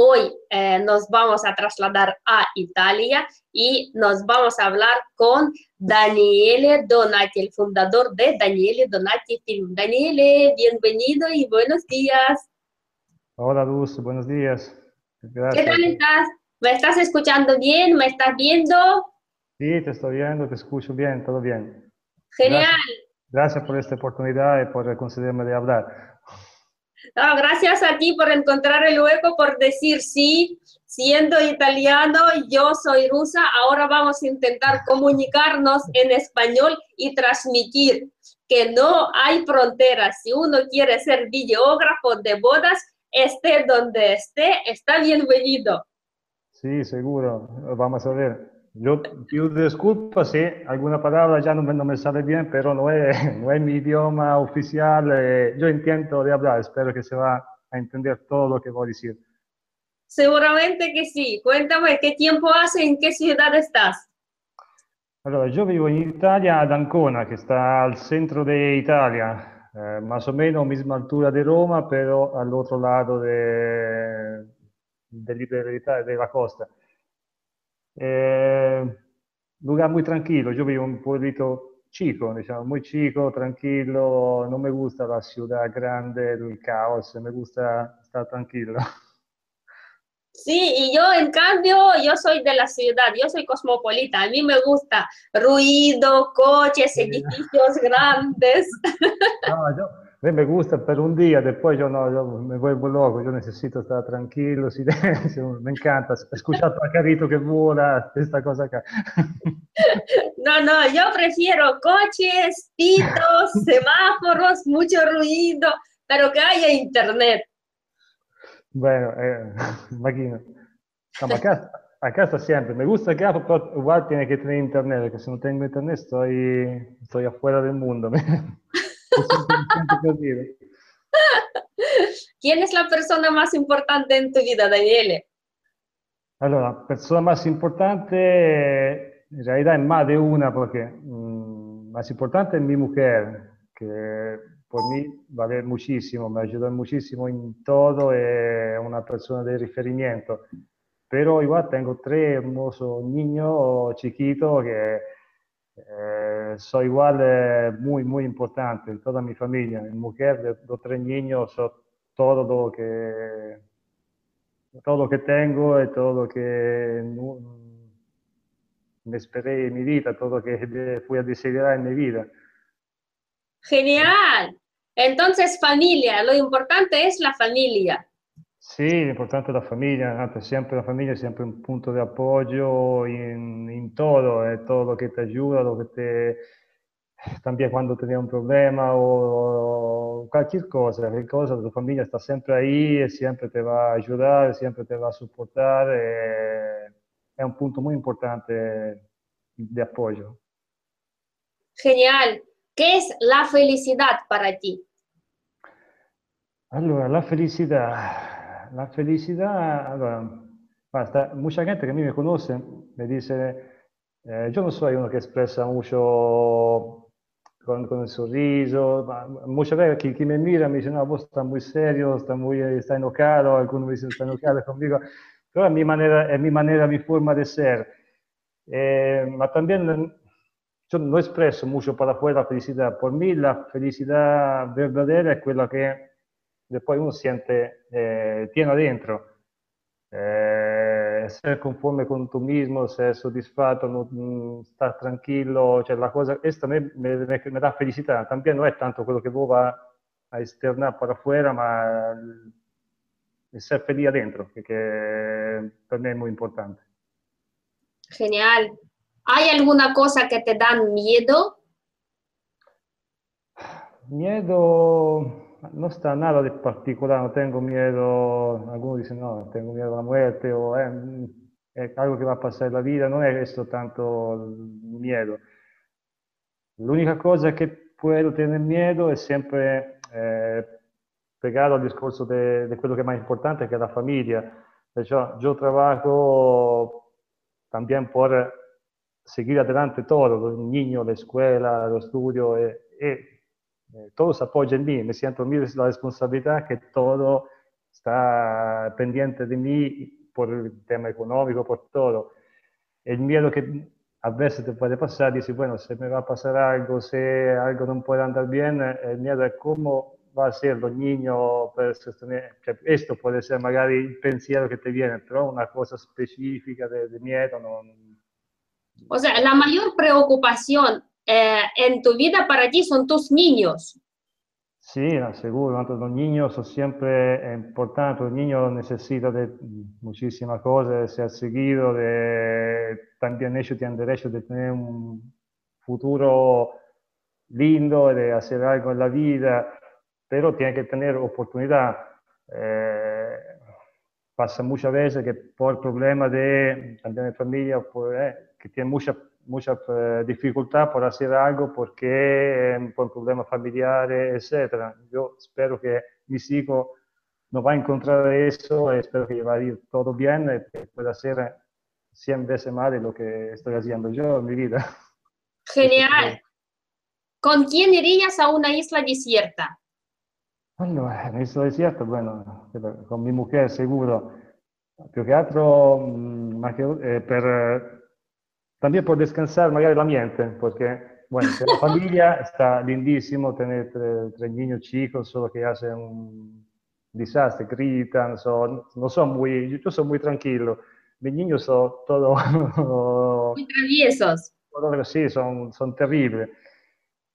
Hoy eh, nos vamos a trasladar a Italia y nos vamos a hablar con Daniele Donati, el fundador de Daniele Donati Film. Daniele, bienvenido y buenos días. Hola Luz, buenos días. Gracias. ¿Qué tal estás? ¿Me estás escuchando bien? ¿Me estás viendo? Sí, te estoy viendo, te escucho bien, todo bien. Genial. Gracias, Gracias por esta oportunidad y por concederme de hablar gracias a ti por encontrar el hueco, por decir sí, siendo italiano, yo soy rusa, ahora vamos a intentar comunicarnos en español y transmitir que no hay fronteras. Si uno quiere ser videógrafo de bodas, esté donde esté, está bienvenido. Sí, seguro. Vamos a ver. Yo pido disculpas si alguna palabra ya no me, no me, sale bien, pero no es, no es mi idioma oficial. Eh, yo intento de hablar, espero que se va a entender todo lo que voy a decir. Seguramente que sí. Cuéntame, ¿qué tiempo hace? ¿En qué ciudad estás? Allora, yo vivo en Italia, ad Ancona, que está al centro de Italia, eh, más o menos misma altura de Roma, pero al otro lado de, de, de, de la costa. Eh, lugar muy tranquilo, yo vivo en un pueblito chico, diciamo, muy chico, tranquilo, no me gusta la ciudad grande, el caos, me gusta estar tranquilo. Sí, y yo en cambio, yo soy de la ciudad, yo soy cosmopolita, a mí me gusta ruido, coches, edificios grandes. No, yo, me gusta per un día, después yo no, yo me vuelvo loco, yo necesito estar tranquilo, silencio, me encanta, escuchar pajarito que vuela, esta cosa acá. No, no, yo prefiero coches, pitos, semáforos, mucho ruido, pero que haya internet. Bueno, eh, imagino. acá, acá está siempre, me gusta acá, pero igual tiene que tener internet, porque si no tengo internet estoy, estoy afuera del mundo. ¿Quién es la persona más importante en tu vida, Daniele? Allora, la persona más importante, en realidad es más de una, porque mmm, más importante es mi mujer, que por mí vale muchísimo, me ayuda muchísimo en todo, es una persona de referimiento. Pero igual tengo tres hermosos niños chiquitos que eh, soy igual muy, muy importante en toda mi familia. Mi mujer, los tres niños, todo lo que, todo lo que tengo y todo lo que me esperé en mi vida, todo lo que fui a decidir en mi vida. Genial. Entonces, familia, lo importante es la familia. Sí, importante la familia, siempre la familia es siempre un punto de apoyo en, en todo, es todo lo que te ayuda, lo que te... También cuando tenés un problema o cualquier cosa, cualquier cosa, tu familia está siempre ahí, siempre te va a ayudar, siempre te va a soportar, es un punto muy importante de apoyo. Genial. ¿Qué es la felicidad para ti? Allora, la felicidad la felicidad, allora, basta, mucha gente que a mí me conoce me dice, eh, yo no soy uno que expresa mucho con, con el sorriso, muchas veces que, que, me mira me dice, no, vos estás muy serio, está, muy, está enojado, algunos me dicen, está enojado conmigo, pero es mi manera, es mi, manera, mi forma de ser. Eh, pero también yo no expreso mucho para afuera la felicidad. Por mí la felicidad verdadera es quella que e poi uno si sente eh, pieno dentro, eh, essere conforme con tu mismo, essere soddisfatto, non, mm, star tranquillo, cioè la cosa, questa me, me, me, dà felicità, también non è tanto quello che vuoi a esternare para afuera, ma mm, essere felice dentro, che, che per me è molto importante. Genial. ¿Hay alguna cosa que te da miedo? Miedo no está nada de particular, no tengo miedo, algunos dicen no, tengo miedo a la muerte o eh, es algo que va a pasar en la vida, no es esto tanto miedo. La única cosa que puedo tener miedo es siempre eh, pegado al discorso de, de, quello que es más importante, que es la familia. Perciò yo trabajo también por seguir adelante todo, los niños, la escuela, los estudios, eh, eh, todo se apoya en mí, me siento mi la responsabilidad que todo está pendiente de mí por el tema económico, por todo. El miedo que a veces te puede pasar, dice, bueno, se me va a pasar algo, si algo no puede andar bien, el miedo es cómo va a ser los niños cioè, esto puede ser magari il pensiero che ti viene, però una cosa specifica de, de miedo no. O sea, la mayor preocupación eh, en tu vida para ti son tus niños. Sí, seguro, los niños son siempre importantes, los niños necesitan de muchísimas cosas, de ser seguidos, de, también ellos tienen derecho de tener un futuro lindo, de hacer algo en la vida, pero tienen que tener oportunidad. Eh, pasa muchas veces que por problemas de, también de familia, pues, que tienen mucha mucha eh, dificultad por hacer algo porque eh, por problemas familiares, etc. Yo espero que mis hijos no van a encontrar eso, espero que va a ir todo bien y que pueda hacer 100 veces más de lo que estoy haciendo yo en mi vida. Genial. ¿Con quién irías a una isla desierta? Bueno, en isla desierta, bueno, con mi mujer seguro. Più che altro, mm, ma che, eh, per también por descansar magari la mente, porque, bueno, la familia está lindísimo tener tres, niños chicos, solo que hacen un desastre, gritan, son, no son muy, yo soy muy tranquilo, mis niños son todos... muy traviesos. sí, son, son terribles.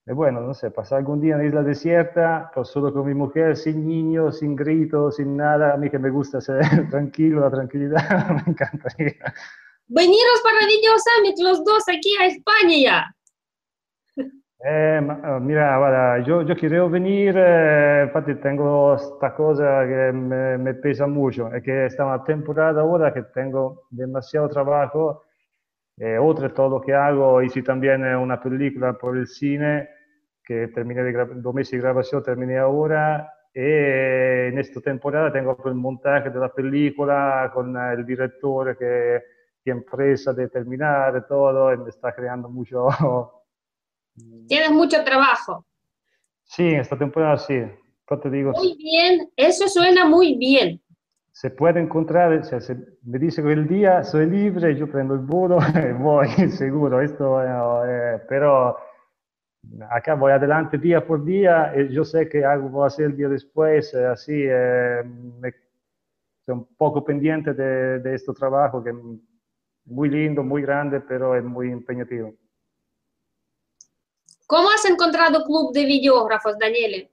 Y bueno, no sé, pasar algún día en la isla desierta, pues solo con mi mujer, sin niños, sin gritos, sin nada, a mí que me gusta ser tranquilo, la tranquilidad, me encantaría. Veniros para Video Summit los dos aquí a España. Eh, oh, mira, yo, yo quiero venir, eh, infatti tengo esta cosa que me, me, pesa mucho, es que está una temporada ahora que tengo demasiado trabajo, eh, otro todo lo que hago, hice también una película por el cine, que terminé de dos meses de grabación, terminé ahora, y en esta temporada tengo el montaje de la película con el director que empresa de terminar todo, está creando mucho. Tienes mucho trabajo. Sí, esta temporada sí. te digo, muy bien, eso suena muy bien. Se puede encontrar, o sea, se me dice que el día soy libre, yo prendo el vuelo y voy, seguro, esto, eh, pero acá voy adelante día por día, y yo sé que algo voy a hacer el día después, eh, así, eh, me, soy un poco pendiente de, de este trabajo que muy lindo, muy grande, pero es muy empeñativo. ¿Cómo has encontrado Club de Videógrafos, Daniele?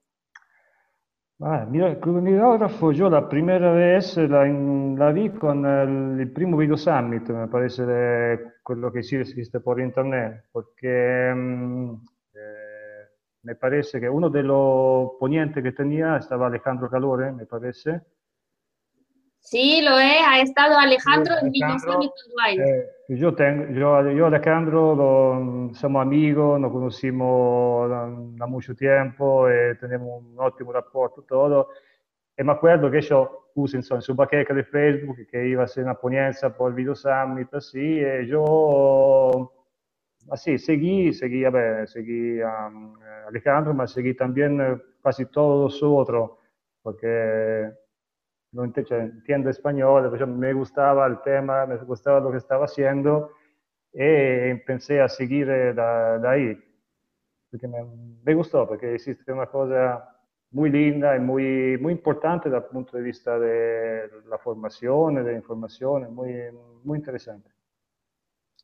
Ah, mira, el Club de Videógrafos yo la primera vez la, la vi con el, el, primo Video Summit, me parece de quello che esiste por internet, porque mm, eh, me parece que uno de los ponentes que tenía estaba Alejandro Calore, me parece, Sí, lo es, ha estado Alejandro, en mi eh, yo, tengo, yo, yo Alejandro somos amigos, nos conocimos da, mucho tiempo, eh, tenemos un ótimo rapporto, todo. Y me acuerdo que yo puse en su baqueca de Facebook que iba a ser una ponencia por Video Summit, así, y yo así seguí, seguí, a ver, seguí a Alejandro, pero seguí también eh, casi todos los otros, porque no entiendo español, me gustaba el tema, me gustaba lo que estaba haciendo y empecé a seguir de ahí. Porque me, me, gustó, porque existe una cosa muy linda y muy, muy importante el punto de vista de la formación, de la información, muy, muy interesante.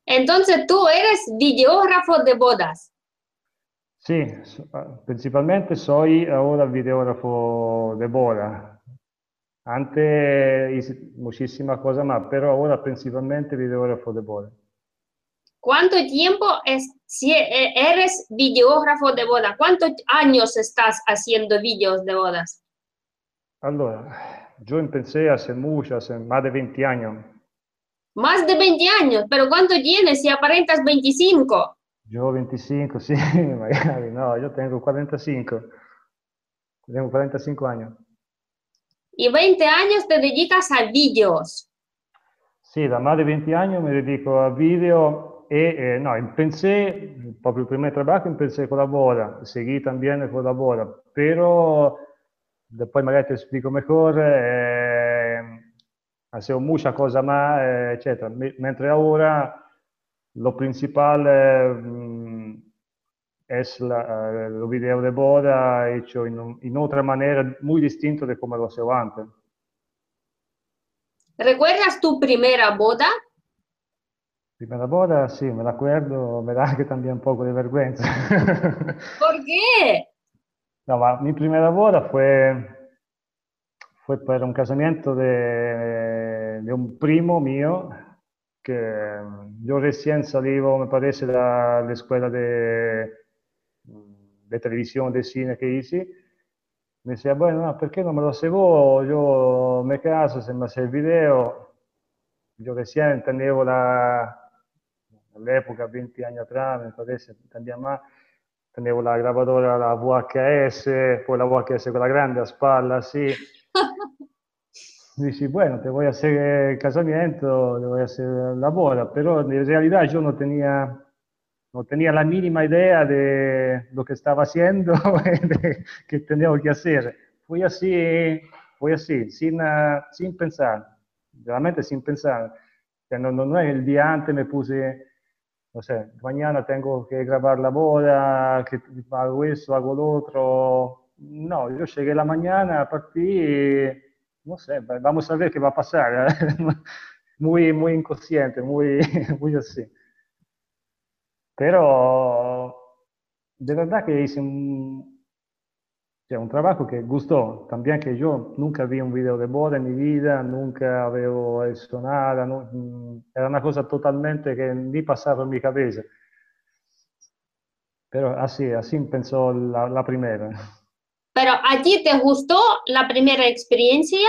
Entonces tú eres videógrafo de bodas. Sí, principalmente soy ahora videógrafo de boda. Antes hice muchísimas cosas más, pero ahora principalmente videógrafo de boda. ¿Cuánto tiempo es, si e, eres videógrafo de boda? ¿Cuántos años estás haciendo vídeos de bodas? Allora, yo empecé hace mucho, hace más de 20 años. Más de 20 años, pero ¿cuánto tienes si aparentas 25? Yo 25, sí, no, yo tengo 45. Tengo 45 años y 20 años te dedicas a vídeos. Sì, da más de 20 anni mi dedico a video e eh, no, in pensé, proprio il primo trabajo in pensé collabora, seguì también collabora, però poi magari ti spiego meglio, eh, hacemos mucha cosa más, eh, eccetera. Mentre ora lo principale... Eh, es la, los videos de boda hecho en, en, otra manera muy distinto de como lo hacía antes. ¿Recuerdas tu primera boda? Primera boda, sí, me la acuerdo, me da que también un poco de vergüenza. ¿Por qué? No, mi primera boda fue, fue para un casamiento de, de un primo mío que yo recién salivo, me parece, de la escuela de, de televisión, de cine que hice. Me decía, bueno, ¿por qué no me lo hago? Yo me caso, se me hace el video. Yo recién tenía la, all'epoca, 20 anni atrás, me parece, también más, tenevo la grabadora, la VHS, poi la VHS quella grande a spalla, así. Dici, bueno, te voy a hacer el casamiento, te voy a hacer la boda, pero en realidad yo no tenía, no tenía la mínima idea de lo que estaba haciendo, de que tenía que hacer. Fui así, fui así, sin, sin pensar, realmente sin pensar. No, no, no el día antes me puse no sé, mañana tengo que grabar la boda, que hago eso, hago lo otro. No, yo llegué la mañana, partí, no sé, vamos a ver qué va a pasar. muy, muy inconsciente, muy, muy así. Pero de verdad que hice un, cioè, un trabajo que gustó. También que yo nunca vi un video de boda en mi vida, nunca avevo hecho nada, no, era una cosa totalmente que ni pasaba en mi cabeza. Pero así, así pensó la, la primera. Pero a ti te gustó la primera experiencia?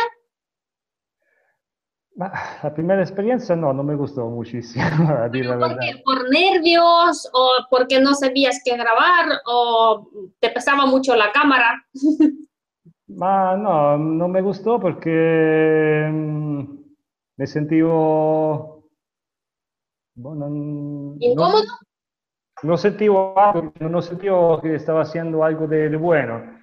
La primera experiencia no, no me gustó muchísimo, a decir la verdad. ¿Por nervios o porque no sabías qué grabar o te pesaba mucho la cámara? Ma no, no me gustó porque mm, me sentí bueno, ¿Incómodo? No, no sentí no sentí que estaba haciendo algo de bueno.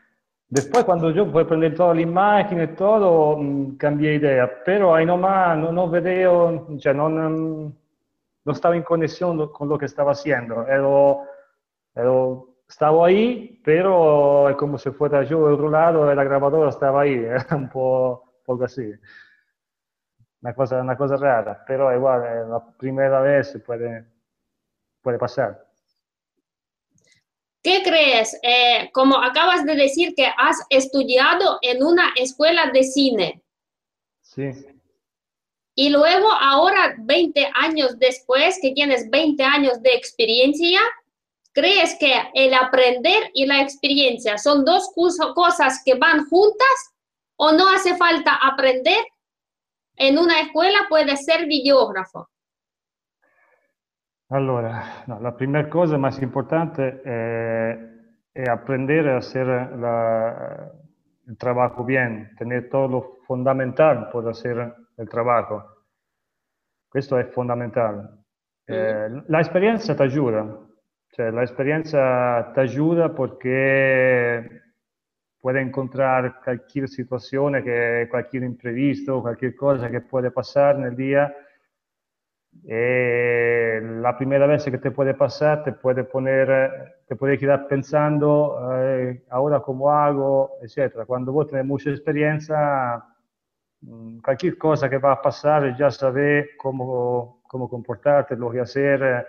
Después cuando yo fui a prender toda la imagen y todo, mm, cambié idea, pero ahí nomás no, no veo, o sea, no, no, estaba en conexión con lo que estaba haciendo. Ero, ero, estaba ahí, pero es como si fuera yo otro lado y la grabadora estaba ahí, era un po', poco así. Una cosa, una cosa rara, pero igual, la primera vez puede, puede pasar. ¿Qué crees? Eh, como acabas de decir que has estudiado en una escuela de cine. Sí. Y luego, ahora, 20 años después, que tienes 20 años de experiencia, ¿crees que el aprender y la experiencia son dos cosas que van juntas o no hace falta aprender? En una escuela puede ser videógrafo. Allora, no, la prima cosa, ma importante, è, è aprender a hacer la, el trabajo bien, tener todo lo fundamental por hacer el trabajo. Questo è fondamentale. Eh, la ti aiuta, cioè l'esperienza ti aiuta perché puoi incontrare qualche situazione, qualche imprevisto, qualche cosa che può passare nel dia día e la primera vez que te puede pasar te puede poner, te puede quedar pensando eh, ahora cómo hago, etc. Cuando vos tenés mucha experiencia, mm, cualquier cosa que va a pasar ya sabes cómo, cómo comportarte, lo que hacer,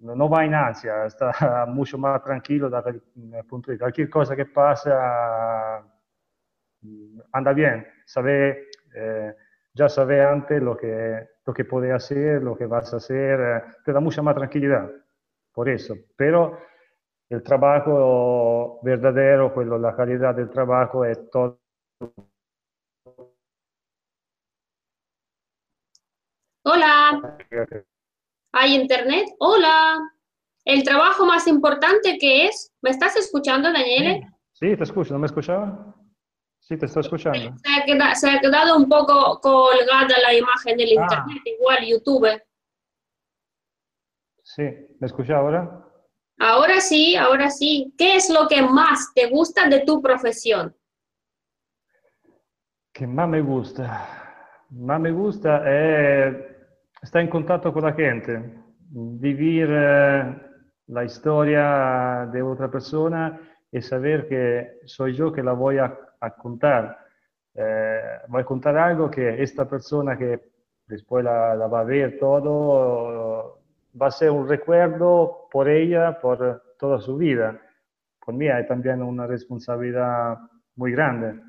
no va en ansia, está mucho más tranquilo desde el punto de vista. Cualquier cosa que pasa mm, anda bien, sabe, eh, ya sabes antes lo que lo que puedes hacer, lo que vas a hacer, eh, te da mucha más tranquilidad, por eso. Pero el trabajo verdadero, quello, la calidad del trabajo es todo. Hola. ¿Hay internet? Hola. El trabajo más importante que es, ¿me estás escuchando, Daniele? Sí, te escucho, ¿no me escuchaba? Sí, te estoy escuchando. Se ha, quedado, se ha quedado un poco colgada la imagen del ah. internet, igual YouTube. Sí, ¿me escucha ahora? Ahora sí, ahora sí. ¿Qué es lo que más te gusta de tu profesión? que más me gusta, más me gusta es estar en contacto con la gente, vivir eh, la historia de otra persona y saber que soy yo que la voy a, contar. Eh, voy a contar algo que esta persona que después la, va a ver todo, va a ser un recuerdo por ella, por toda su vida. Por mí hay también una responsabilidad muy grande,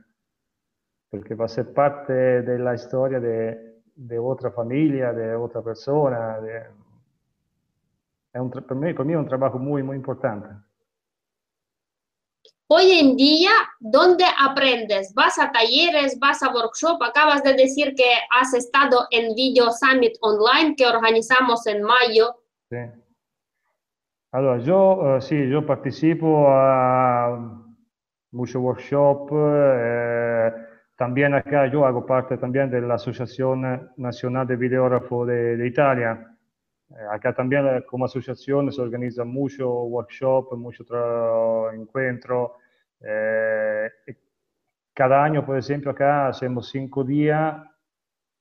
porque va a ser parte de la historia de, de otra familia, de otra persona. De, es un, para, mí, para mí es un trabajo muy, muy importante. Hoy en día, ¿dónde aprendes? ¿Vas a talleres? ¿Vas a workshop? Acabas de decir que has estado en Video Summit Online que organizamos en mayo. Sí. Allora, yo, uh, sí, yo participo a muchos workshops. Eh, también acá yo hago parte también de la Asociación Nacional de Videógrafos de, Italia. Eh, acá también eh, como asociación se organizan muchos workshops, muchos encuentros. Eh, cada año, por ejemplo, acá hacemos cinco días,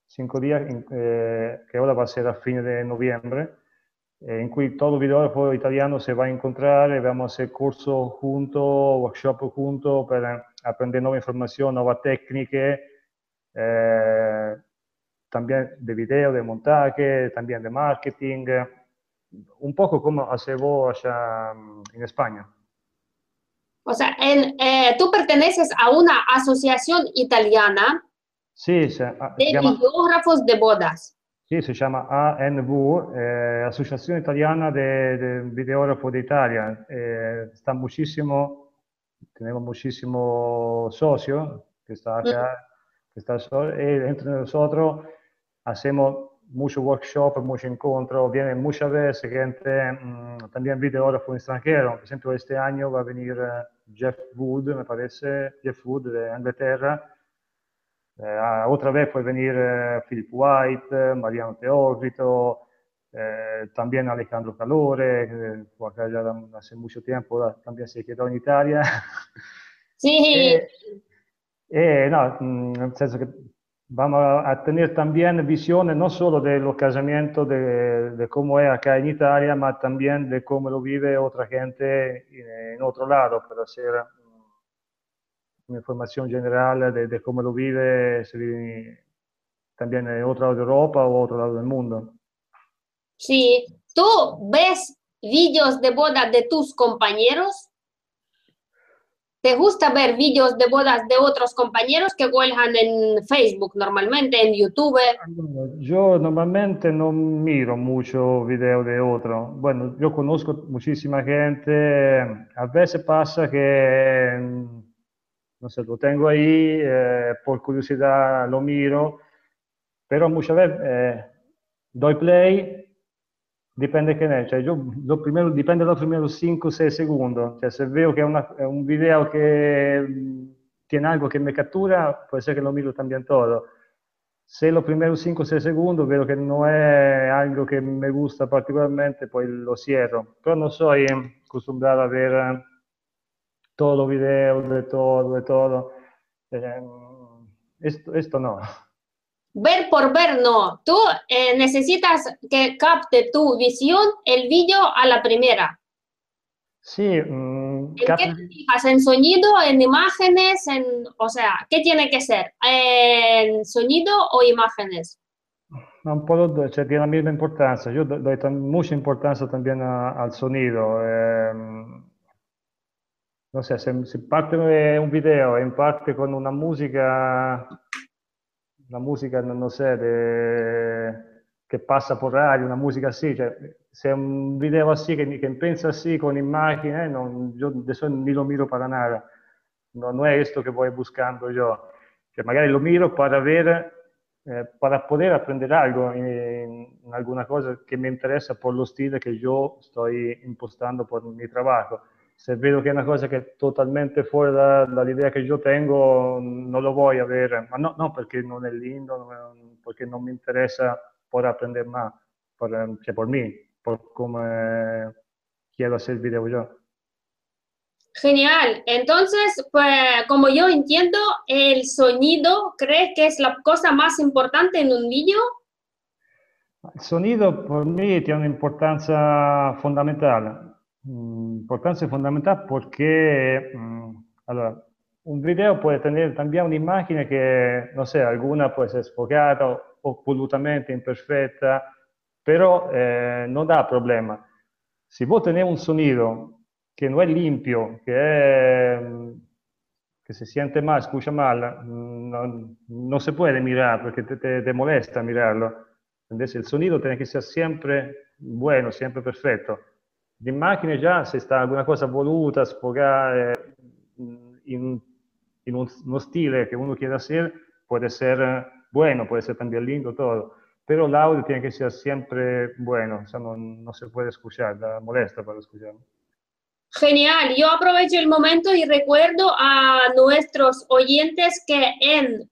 cinco días que ahora va a ser a fines de noviembre, en que todo videógrafo italiano se va a encontrar y vamos a hacer cursos juntos, workshops juntos para aprender nueva información, nuevas técnicas también de video, de montaje, también de marketing, un poco como hace vos allá España. O sea, eh, tú perteneces a una asociación italiana sí, ah, de videógrafos de bodas. Sí, se llama ANV, eh, Asociación Italiana de, Videógrafos de Italia. Eh, está muchísimo, tenemos muchísimos socios que están acá, que está entre nosotros hacemos muchos workshops, muchos encuentros, vienen muchas veces gente, mmm, también videógrafos extranjeros. Por ejemplo, este año va a venir uh, Jeff Wood, me parece, Jeff Wood de Inglaterra. Eh, otra vez puede venir Philip White, Mariano Teócrito, eh, también Alejandro Calore, que acá ya hace mucho tiempo también se quedó en Italia. Sí. eh, no, nel senso che vamos a tener también visiones no solo de los casamientos, de, de, cómo es acá en Italia, pero también de cómo lo vive otra gente en, en otro lado, para hacer una información general de, de cómo lo vive también en otro lado de Europa o otro lado del mundo. Sí, ¿tú ves vídeos de boda de tus compañeros? ¿Te gusta ver vídeos de bodas de otros compañeros que cuelgan en Facebook normalmente, en YouTube? Yo normalmente no miro mucho video de otros. Bueno, yo conozco muchísima gente. A veces pasa que, no sé, lo tengo ahí, eh, por curiosidad lo miro, pero muchas veces eh, doy play Dipende che ne, cioè io lo primero, dipende dai primi 5-6 secondi, cioè se vedo che è, un video che tiene algo che mi cattura, può essere che lo miro también todo. Se lo primero 5-6 secondi vedo che non è algo che mi gusta particolarmente, poi lo cierro. Però non soy acostumbrado a ver todo video de todo, de todo. Eh, esto, esto no. Ver por ver no. Tú eh, necesitas que capte tu visión el vídeo a la primera. Sí. Mm, ¿En qué te fijas? ¿En sonido, en imágenes? En, o sea, ¿qué tiene que ser? ¿En sonido o imágenes? Un po' dos, cioè tiene la misma importancia. Yo doy mucha importancia también a, al sonido. Eh, no sé, se, se parte un video e parte con una musica una musica non sede che passa per radio, una musica sì, cioè, se è un video così che, che pensa sì con immagini, eh, non, io adesso non lo miro per nada, non, non è questo che voglio buscando io, cioè, magari lo miro per avere eh, per poter apprendere algo, in, in, alguna cosa che mi interessa por lo stile che io sto impostando per il mio lavoro. Se vedo che è una cosa che è totalmente fuori da, dall'idea che io tengo, non lo voglio avere, ma no, no perché non è lindo, perché non mi interessa poter apprendere más, por, cioè per me, per come quiero hacer video yo. Genial. Entonces, pues como yo entiendo, el sonido, ¿crees que es la cosa más importante en un vídeo? El sonido por mí tiene una importancia fundamental. Mm, importanza fondamentale perché mm, allora, un video può tenere también un'immagine che, non so, alcuna può essere sfocata o volutamente imperfetta, però eh, non dà problema. Se vuoi tenere un sonido che non è limpio, che, è, mm, che si sente male, scusa male, non, non, si può mirare perché te, te, te molesta mirarlo. Invece il sonido tiene che sia sempre buono, sempre perfetto. La imagen ya, si está alguna cosa voluta, sfogare in, in un, uno stile que uno quiere hacer, puede ser bueno, puede ser también lindo, todo. Pero el audio tiene que ser siempre bueno, o sea, no, no se puede escuchar, da molesta para escuchar. Genial, yo aprovecho el momento y recuerdo a nuestros oyentes que en,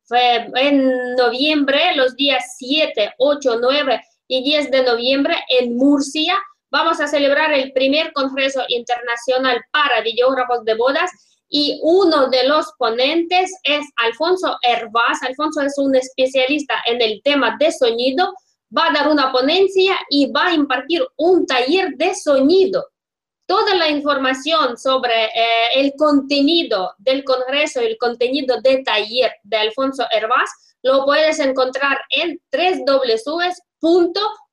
en noviembre, los días 7, 8, 9 y 10 de noviembre en Murcia, vamos a celebrar el primer Congreso Internacional para Videógrafos de Bodas y uno de los ponentes es Alfonso Hervás. Alfonso es un especialista en el tema de sonido, va a dar una ponencia y va a impartir un taller de sonido toda la información sobre eh, el contenido del Congreso el contenido de taller de Alfonso Hervás lo puedes encontrar en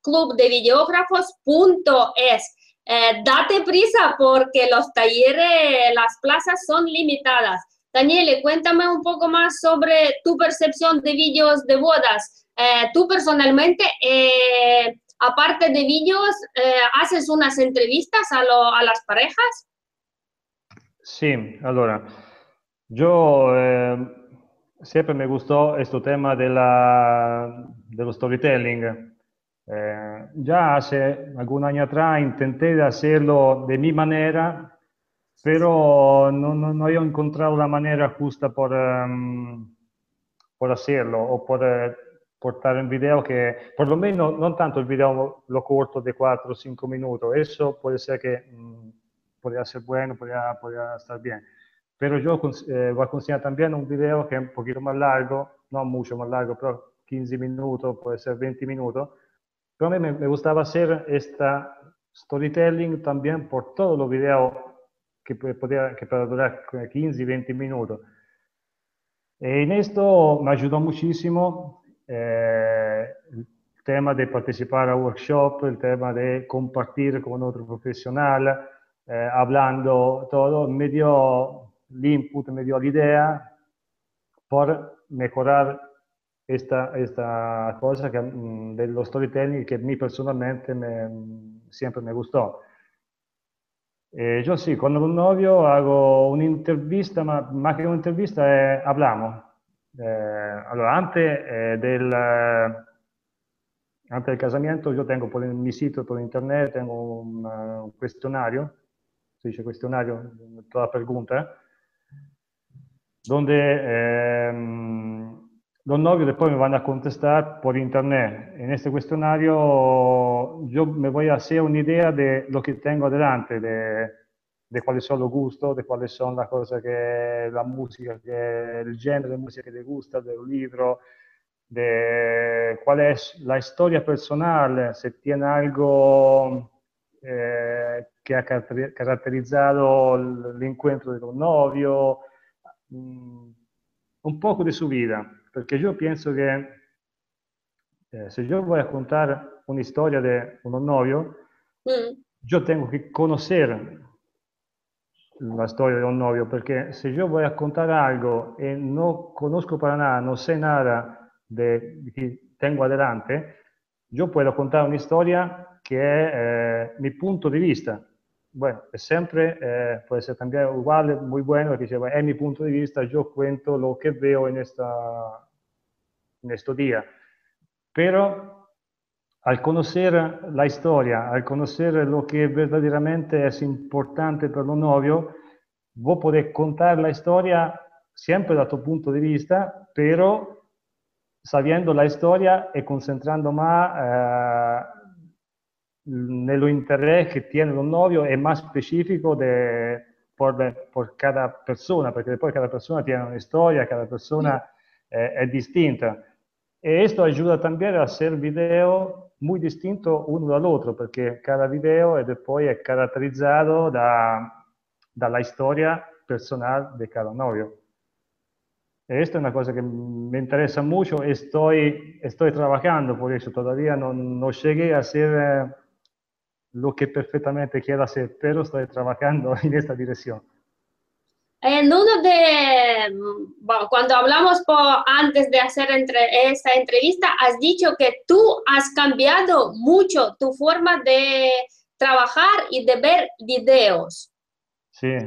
www.clubdevideógrafos.es. Eh, date prisa porque los talleres, las plazas son limitadas. Daniele, cuéntame un poco más sobre tu percepción de vídeos de bodas. Eh, tú personalmente, eh, aparte de vídeos, eh, ¿haces unas entrevistas a, lo, las parejas? Sí, allora, yo siempre me gustó este tema de la, dello storytelling. Eh, ya hace algún año atrás intenté de hacerlo de mi manera, pero no, no, no he encontrado la manera justa por, um, por hacerlo o por portare un video che, por lo menos, non tanto il video lo corto de 4 o 5 minutos, eso puede ser que mmm, podría ser bueno, podría, podría estar bien. Pero yo eh, voy a considerar también un video que es un poquito más largo, no mucho más largo, pero 15 minutos, puede ser 20 minutos. Pero a mí me, me gustaba hacer esta storytelling también por todos los videos que, podía, que puede durar 15, 20 minutos. En esto me ayudó muchísimo eh, el tema de participar a workshop, el tema de compartir con otro profesional, eh, hablando todo, me dio el input, me dio la idea por mejorar questa, esta cosa che, mh, dello storytelling che mi personalmente me, mh, sempre mi gustò. Eh, io sì, quando con un novio hago un'intervista, ma, ma che un'intervista è hablamo. Eh, allora, antes eh, del... Eh, antes del casamiento io tengo por mio sito por internet, tengo un, eh, un questionario, si dice questionario, mm, toda pregunta, donde eh, los novios después me van a contestar por internet. En este cuestionario yo me voy a hacer una idea de lo tengo adelante, de de cuáles son los gustos, de cuáles son las cosas la música, que, el género de música que te gusta, del libro, de cuál es la historia personal, si tiene algo eh, que ha caracterizado el encuentro de un novio, mm, un poco de su vida, perché io penso che eh, se io voglio raccontare una storia di un novio, mm. io tengo che conoscere la storia di un novio, perché se io voglio raccontare algo e non conosco Paraná, non sé nada di chi tengo adelante, io puedo raccontare una storia che è eh, mio punto di vista. Bueno, è sempre, eh, può essere cambiato uguale, molto buono, perché è il mio punto di vista, io cuento lo che vedo in questa en este día. Pero al conocer la historia, al conocer lo que verdaderamente es importante para un novio, vos podés contar la historia siempre da tu punto de vista, pero sabiendo la historia y concentrando más eh, en el interés que tiene un novio y más específico de, por, por, cada persona, porque después cada persona tiene una historia, cada persona eh, es distinta. Y esto ayuda también a hacer video muy distintos uno del otro, porque cada video después es caracterizado da, da la historia personal de cada novio. Esto es una cosa que me interesa mucho, estoy, estoy trabajando por eso, todavía no, no llegué a hacer eh, lo que perfectamente quiero hacer, pero estoy trabajando en esta dirección. En uno de, cuando hablamos por, antes de hacer entre, esta entrevista, has dicho que tú has cambiado mucho tu forma de trabajar y de ver videos. Sí,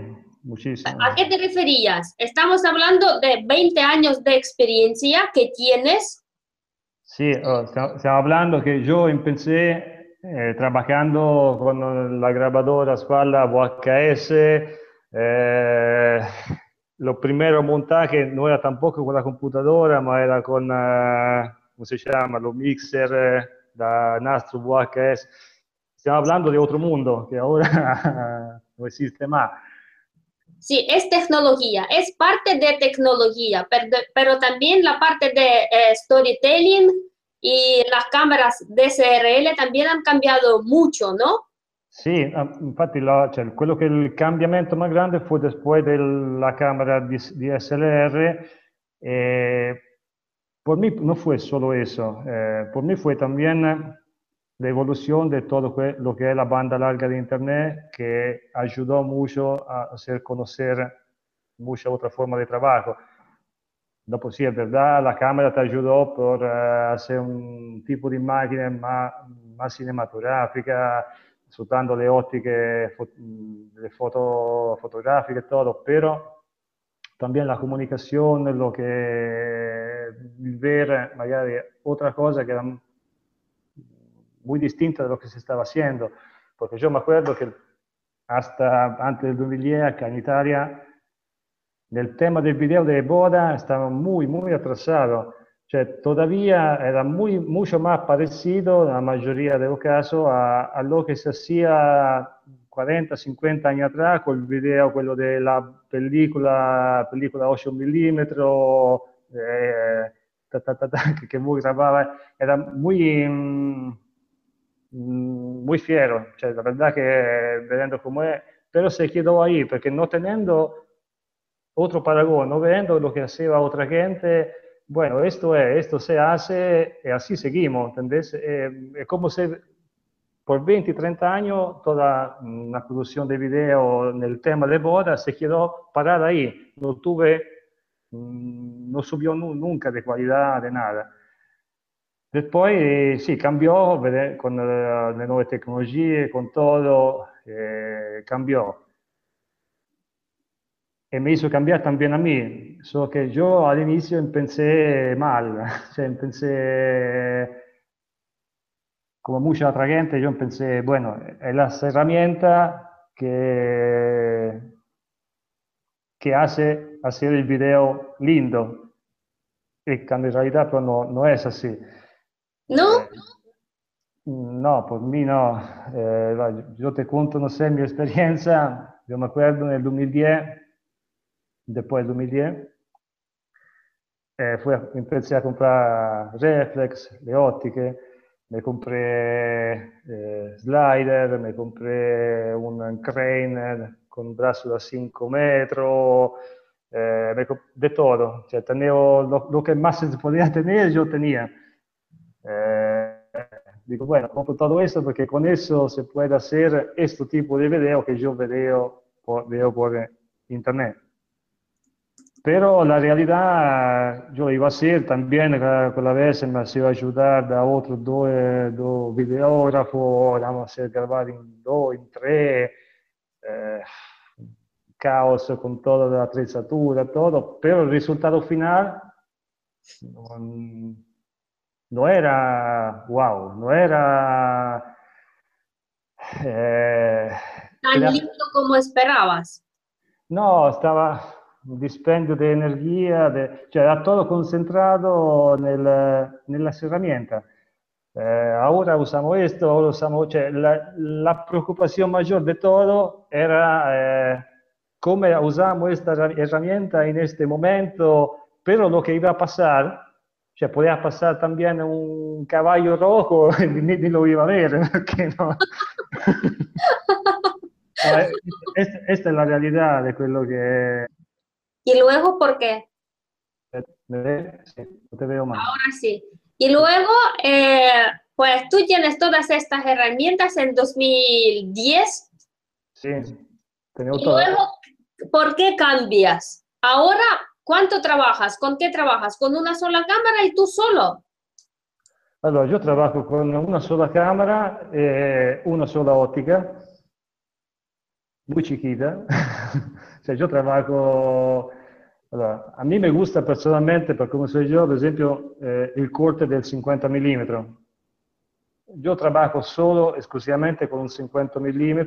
muchísimo. ¿A qué te referías? Estamos hablando de 20 años de experiencia que tienes. Sí, oh, estamos hablando que yo empecé eh, trabajando con la grabadora espalda VHS. Eh, lo primero montaje no era tampoco con la computadora, ma era con, uh, ¿cómo se llama? Los mixer da nastro VHS. Stiamo hablando di otro mundo che ora no existe más. Sí, es tecnología, es parte de tecnología, pero, pero también la parte de eh, storytelling y las cámaras DSRL también han cambiado mucho, ¿no? Sì, ah, infatti la, cioè, quello che il cambiamento più grande fu después della cámara DSLR. Eh, por mí no fue solo eso, eh, por mí fue también la evolución de todo lo que es la banda larga de Internet, que ayudó mucho a hacer conocer mucha otra forma de trabajo. Dopo sì, è verdad, la cámara te ayudó por uh, un tipo de imagen más, más cinematográfica, usando le ottiche le foto fotografiche, todo, pero también la comunicación, lo que il ver magari otra cosa que era muy distinta de lo que se estaba haciendo, porque yo me acuerdo que hasta antes del 2010 acá Italia el tema del video de boda estaba muy, muy atrasado. Cioè, todavía era muy, mucho más parecido, en la mayoría de los casos, a, a, lo que se hacía 40, 50 años atrás con el video, quello de la película, película 8 milímetros, eh, que muy grababa, era muy, mm, muy fiero, cioè, la verdad que vedendo es, pero se quedó ahí, porque no teniendo otro paragón, no viendo lo que hacía otra gente, bueno, esto es, esto se hace y así seguimos, ¿entendés? Eh, es como si por 20, 30 años toda una producción de video en el tema de boda se quedó parada ahí, no tuve, mm, no subió nunca de calidad de nada. Después sí, cambió con las nuevas tecnologías, con todo, eh, cambió y me hizo cambiar también a mí, solo que yo al inicio pensé mal, cioè, pensé como mucha otra gente, yo pensé, bueno, es la herramienta que, que hace hacer el video lindo, y cuando en realidad pues, no, no es así. ¿No? Eh, no, por mí no. Eh, yo te cuento, no sé, mi experiencia. Yo me acuerdo en el 2010 después del 2010, eh, fui a, empecé a comprar reflex, le ópticas, me compré eh, slider, me compré un crane con un brazo de 5 metros, eh, de todo. Cioè, tenía lo, lo, que más se podía tener, yo tenía. Eh, digo, bueno, compro todo esto porque con eso se puede hacer este tipo de video que yo veo por, veo por internet. Pero la realidad yo iba a hacer también con la vez me hacía ayudar a otros dos, dos videógrafos, vamos a hacer grabar en dos, en tres, eh, caos con toda la attrezzatura, todo, pero el resultado final no, no era wow, no era... Eh, Tan lindo como esperabas. No, estaba, dispendio de energía, de, cioè era todo concentrado nel, nella herramientas. Eh, ahora usamos esto, ahora usamos, cioè, la, la, preocupación mayor de todo era eh, cómo usamos esta herramienta en este momento, pero lo que iba a pasar, o sea, podía pasar también un caballo rojo, ni, ni lo iba a ver, que no. esta, esta, es la realidad de lo que... ¿Y luego por qué? No te veo mal. Ahora sí. Y luego, eh, pues tú tienes todas estas herramientas en 2010. Sí, tengo y luego, ¿por qué cambias? Ahora, ¿cuánto trabajas? ¿Con qué trabajas? ¿Con una sola cámara y tú solo? Allora, yo trabajo con una sola cámara, eh, una sola óptica, muy chiquita. o sea, yo trabajo Allora, a me gusta personalmente, per come soy yo, per esempio, eh, il corte del 50 mm. Yo trabajo solo, esclusivamente con un 50 mm,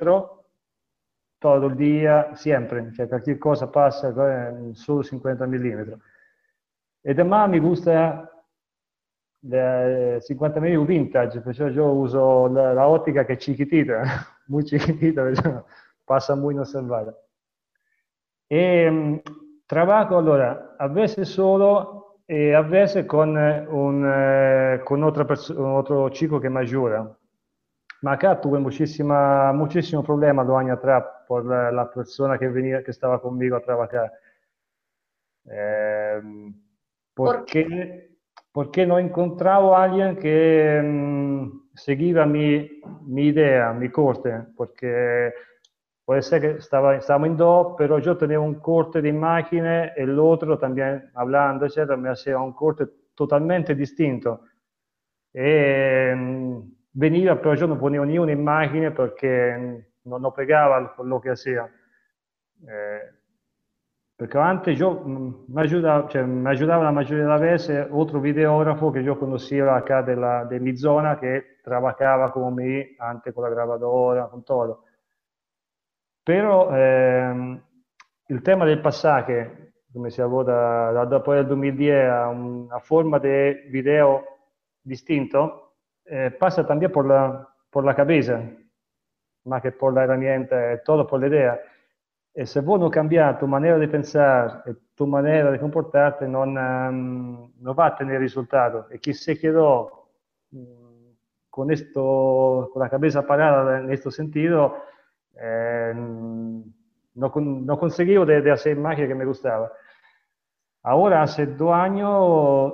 todo el día, siempre, cioè qualche cosa passa eh, solo 50 mm. E además mi gusta il 50 mm vintage, perciò io uso la, ottica che è chiquitita, muy chiquitita, passa muy inosservata. E Travaco, allora, avesse solo e avesse con, un, eh, con otra un altro ciclo che maggiora. Ma qua tuve moltissimo problema due anni tra per la, persona che, veniva, che stava con me a lavorare. Eh, perché, perché non incontravo alguien che mh, seguiva mi, mi idea, mi corte, perché può essere che estaba, estábamos en dos, pero yo tenía un corte de imágenes, el otro también hablando, etcétera, me hacía un corte totalmente distinto. E mm, veniva, però io non ponevo niente in macchina perché mm, non lo pegava quello che sia. Eh, perché antes io mm, mi aiutavo, cioè, mi aiutava la maggiore della vese altro videografo che io conoscevo acá della, della zona che lavorava con me anche con la gravadora, con tutto. Però ehm, il tema del passaje, come si da, da dopo il 2010 a una forma di video distinto, eh, passa también por la, la cabeza, más que por la herramienta, todo por la idea. E se voi non cambiate tu manera di pensare e tu manera di comportarti, non, um, non va a ottenere risultato. E chi se quedó um, con, con la cabeza parada in questo sentido, Eh, no, no, conseguivo de, de, hacer magia que me gustaba. Ahora, hace dos años,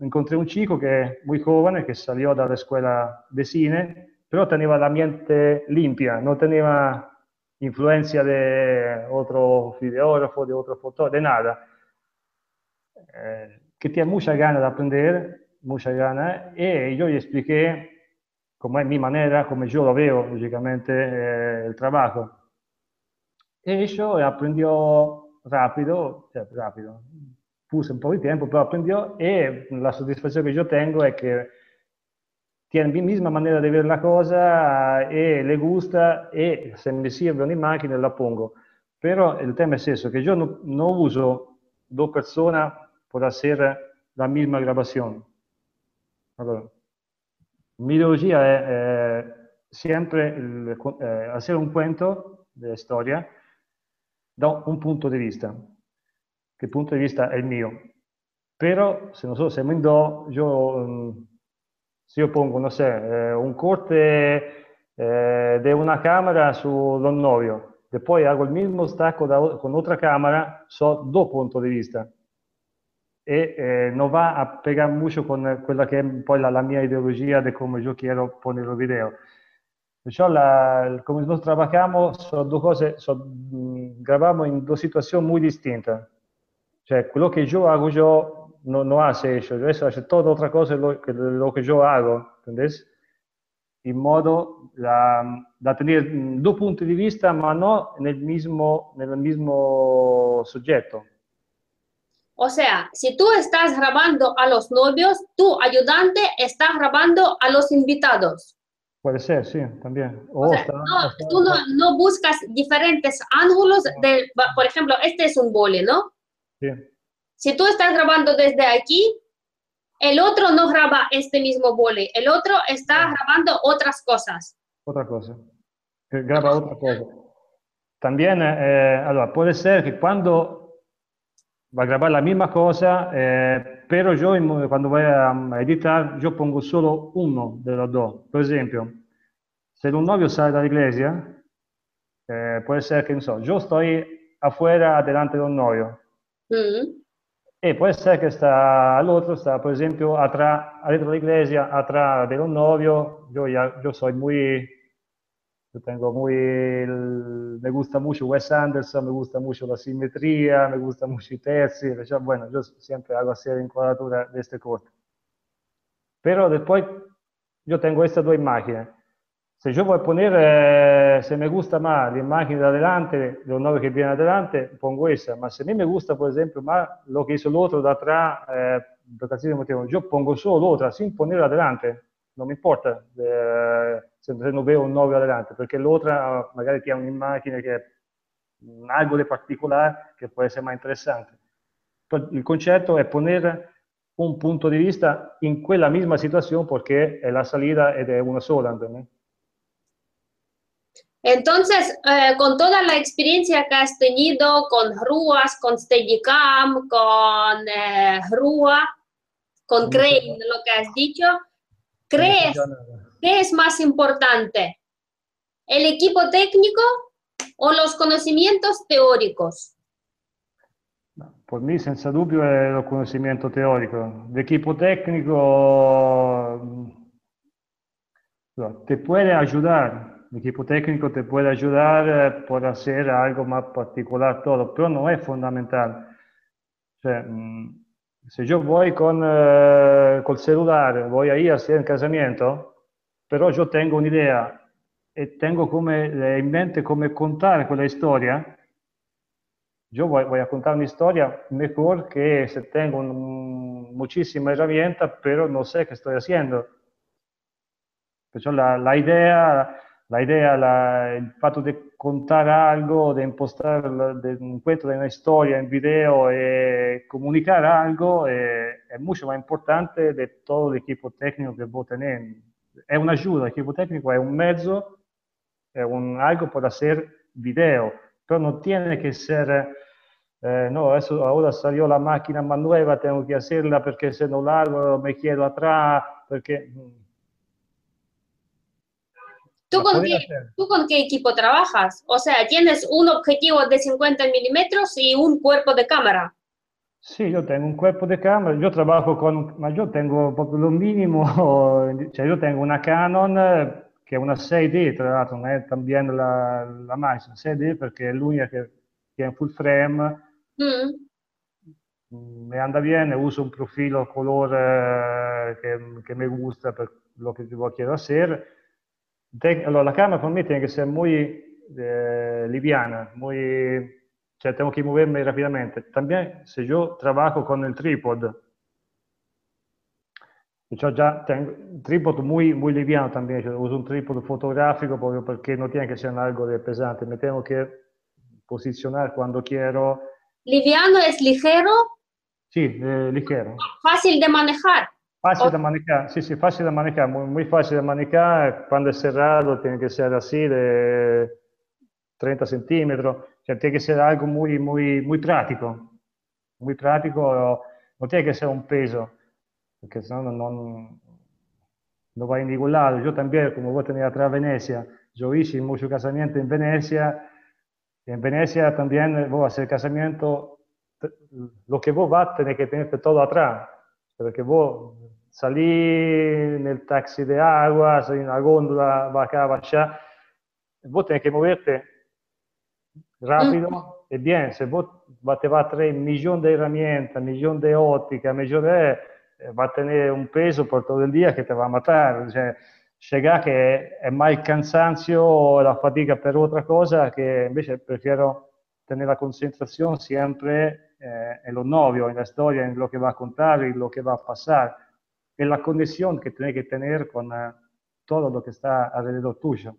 encontré un chico que muy joven, que salió de la escuela de cine, pero tenía la mente limpia, no tenía influencia de otro videógrafo, de otro fotógrafo, de nada. Eh, que tiene mucha ganas de aprender, mucha ganas, y yo le expliqué como es mi manera, como yo lo veo, lógicamente, eh, el trabajo. Ello aprendió rápido, cioè, rápido, puse un po' di tempo, però aprendió e la soddisfazione che io tengo è che tiene la misma manera di vedere la cosa e le gusta e se mi serve un'immagine la pongo. Però il tema è questo, che io non, non uso due persone per hacer la misma grabazione. Allora, L'ideologia è eh, sempre il, eh, essere un cuento della storia da un punto di vista, che punto di vista è il mio. Però, se non so, siamo in do, io, mm, se io pongo, non so, eh, un corte eh, di una camera sull'onnorio, e poi hago il mismo stacco da, con un'altra camera, so do punto di vista e eh, non va a pegare molto con quella che è poi la, la mia ideologia di come io quiero poner il video. Perciò la, come noi lavoriamo sono due cose, so, grabamos in due situazioni molto distinte. Cioè, quello che io hago io non, non ha senso, adesso c'è tutta altra cosa lo, che, lo che io hago, ¿entendés? In modo da, da tenere due punti di vista, ma non nel mismo, nel mismo soggetto. O sea, si tú estás grabando a los novios, tu ayudante está grabando a los invitados. Puede ser, sí, también. O sea, está, no, está, tú no, no, buscas diferentes ángulos, de, por ejemplo, este es un bole, ¿no? Sí. Si tú estás grabando desde aquí, el otro no graba este mismo bole, el otro está grabando otras cosas. Otra cosa. Graba otra cosa. también, eh, allora, puede ser que cuando va a gravare la misma cosa, eh, però io quando voy a editar, yo pongo solo uno de los dos. Por ejemplo, un novio sale dalla eh, può essere che, non so, io sto afuera delante di un novio. Mm. Mm-hmm. E può essere che sta l'altro, sta per esempio, atrás, dentro dell'iglesia, atrás di un novio, io, io sono molto yo tengo muy, me gusta mucho Wes Anderson, me gusta mucho la simetría, me gusta mucho el terzi, bueno, yo siempre hago la encuadratura de este corte. Pero después yo tengo estas dos imágenes. Si yo voy a poner, eh, si me gusta más la imagen de adelante, de un novio que viene adelante, pongo esa. Pero si a mí me gusta, por ejemplo, más lo que hizo el otro de atrás, eh, por motivo, yo pongo solo otra sin poner adelante. No me importa. Eh, se non vedo un 9 adelante, perché l'altra magari ti ha un'immagine che è algo di particolare che può essere más interessante. Il concetto è ponere un punto di vista in quella misma situazione perché è la salida ed è una sola. ¿entendés? Entonces, eh, con toda la experiencia que has tenido con RUAS, con Steadicam, con eh, RUA, con Crane, lo que has dicho, ¿crees ¿Qué es más importante? ¿El equipo técnico o los conocimientos teóricos? Por mí, senza dubbio, è il conoscimento teorico. L'equipo tecnico te puede ayudar, el equipo técnico te puede ayudar eh, por hacer algo más particular todo, pero no es fundamental. Cioè, mm, se yo voy con eh, col celular, voy a ir hacer el casamiento, però io tengo un'idea e tengo come, in mente come contare quella storia, io voglio raccontare una storia mejor che se tengo un, muchísima herramienta, però non so che sto facendo. Perciò la, la idea, la idea la, il fatto di contare algo, di impostare un cuento di una storia in video e comunicare algo è, è molto più importante di tutto l'equipo tecnico che voi tenete è un'aiuto, l'equipo tecnico è un mezzo, è un, algo per hacer video, però non tiene che essere, eh, no, adesso ora salió la macchina más nueva, tengo que hacerla perché se non largo me quedo atrás, perché... Mm. ¿Tú con, qué, ¿Tú con, qué, equipo trabajas? O sea, tienes un objetivo de 50 milímetros y un cuerpo de cámara. Sì, io tengo un cuerpo di camera, io lavoro con, ma io tengo lo minimo, cioè io tengo una Canon che è una 6D, tra l'altro non è también la, la Max, 6D perché è l'unica che, che è in full frame, mm. mi anda bene, uso un profilo colore che, che mi gusta per lo che voglio quiero Allora, la camera per me tiene che essere molto eh, liviana, molto sea, tengo que moverme rápidamente. También, si yo trabajo con el trípode, yo ya tengo un trípode muy, muy liviano también. Yo uso un trípode fotográfico porque no tiene que ser algo de pesante. Me tengo que posicionar cuando quiero. ¿Liviano es ligero? Sí, eh, ligero. ¿Fácil de manejar? Fácil de manejar, sí, sí, fácil de manejar, muy, muy fácil de manejar. Cuando es cerrado tiene que ser así de 30 centímetros. Cioè, tiene che essere algo muy, muy, muy prático, muy prático, no tiene que ser un peso, porque si no, no, no va a ningún lado. Yo también, como vos tenés atrás Venecia, yo hice mucho casamiento en Venecia, en Venecia también vos hacer casamiento, lo que vos vas tenés que tenerte todo atrás, porque vos salí en el taxi de agua, en la góndola, va acá, va allá, vos tenés que moverte rápido y bien. Si vos te va a traer un millón de herramientas, un millón de óptica, millón de, eh, va a tener un peso por todo el día que te va a matar. O sea, llega que es más el cansancio o la fatiga per otra cosa que invece prefiero tener la concentración siempre eh, en lo novio, en la historia, en lo que va a contar y lo que va a pasar, en la conexión que tiene que tener con eh, todo lo que está alrededor tuyo.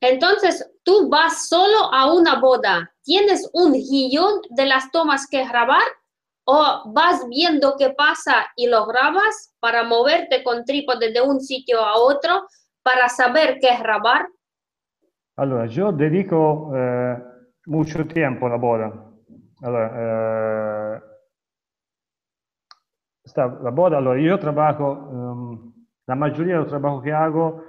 Entonces, tú vas solo a una boda, tienes un guion de las tomas que grabar o vas viendo qué pasa y lo grabas para moverte con trípode de un sitio a otro para saber qué grabar. Allora, yo dedico eh, mucho tiempo a la boda. Allora, eh, sta, la boda, allora yo trabajo, um, la mayoría del trabajo que hago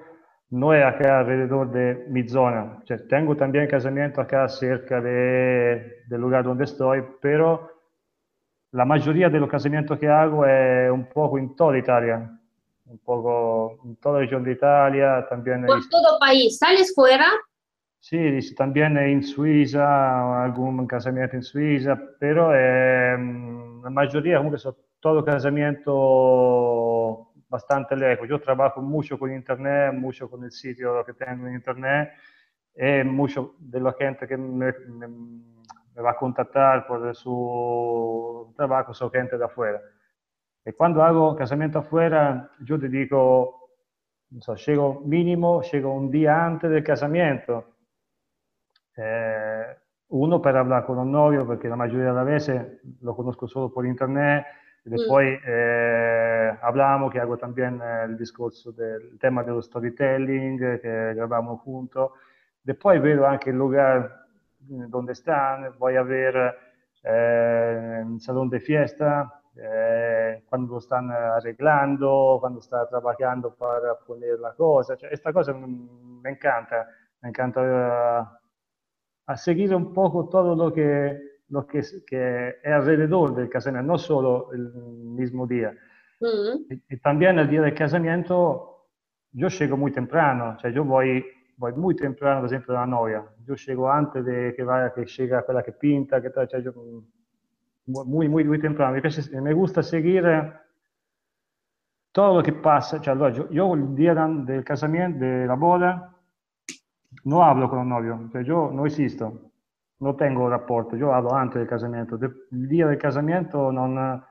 no es acá alrededor de mi zona. Cioè, tengo también casamiento acá cerca de, del lugar donde estoy, pero la mayoría de los casamientos que hago es un poco en toda Italia, un poco en toda la región de Italia, también... Por todo país, ¿sales fuera? Sí, también en Suiza, algún casamiento en Suiza, pero eh, la mayoría comunque son todos casamientos bastante lejos. Yo trabajo mucho con internet, mucho con el sitio que tengo en internet, y mucho de la gente que me, me, me va a contactar por su trabajo son gente de afuera. Y cuando hago casamiento afuera, yo te digo, no sé, llego mínimo, llego un día antes del casamiento Eh, uno per parlare con Onnorio, perché la maggioria dell'avese lo conosco solo per internet, e mm. poi eh, che hago también eh, il discorso del tema dello storytelling, che grabamos junto, e poi vedo anche il lugar mm, dove sta, vuoi avere eh, un salone di fiesta, eh, quando lo stanno arreglando, quando sta lavorando per pulire la cosa, cioè, questa cosa mi encanta, mi encanta a seguir un poco todo lo que, lo que, que es alrededor del casamiento, no solo el mismo día. Mm. Y, y, también el día del casamiento yo llego muy temprano, sea, yo voy, voy muy temprano, por ejemplo, a la novia. Yo llego antes de que vaya, que llega quella che pinta, que tal, sea, yo, muy, muy, muy temprano. Me, piace, me gusta seguir todo lo que pasa. Cioè, allora, yo, yo el día del casamiento, de la boda, no hablo con un novio, cioè yo no existo, no tengo rapporto, yo hablo antes del casamiento. El día del casamiento non,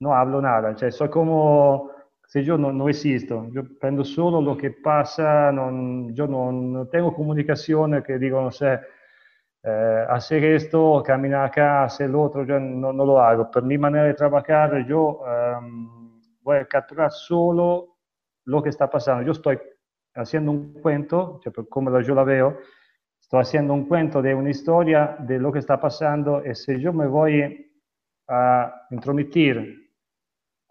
no hablo nada, cioè soy como se yo no, no existo, yo prendo solo lo que pasa, non, yo no, no tengo comunicazione che dicono se eh, hacer esto, caminar acá, hacer lo otro, yo no, no, lo hago. Per mi manera de trabajar, yo voy a capturar solo lo que está pasando. Yo estoy haciendo un cuento, cioè come yo la veo, sto haciendo un cuento de una historia de lo que está pasando e se yo me voy a intromitir,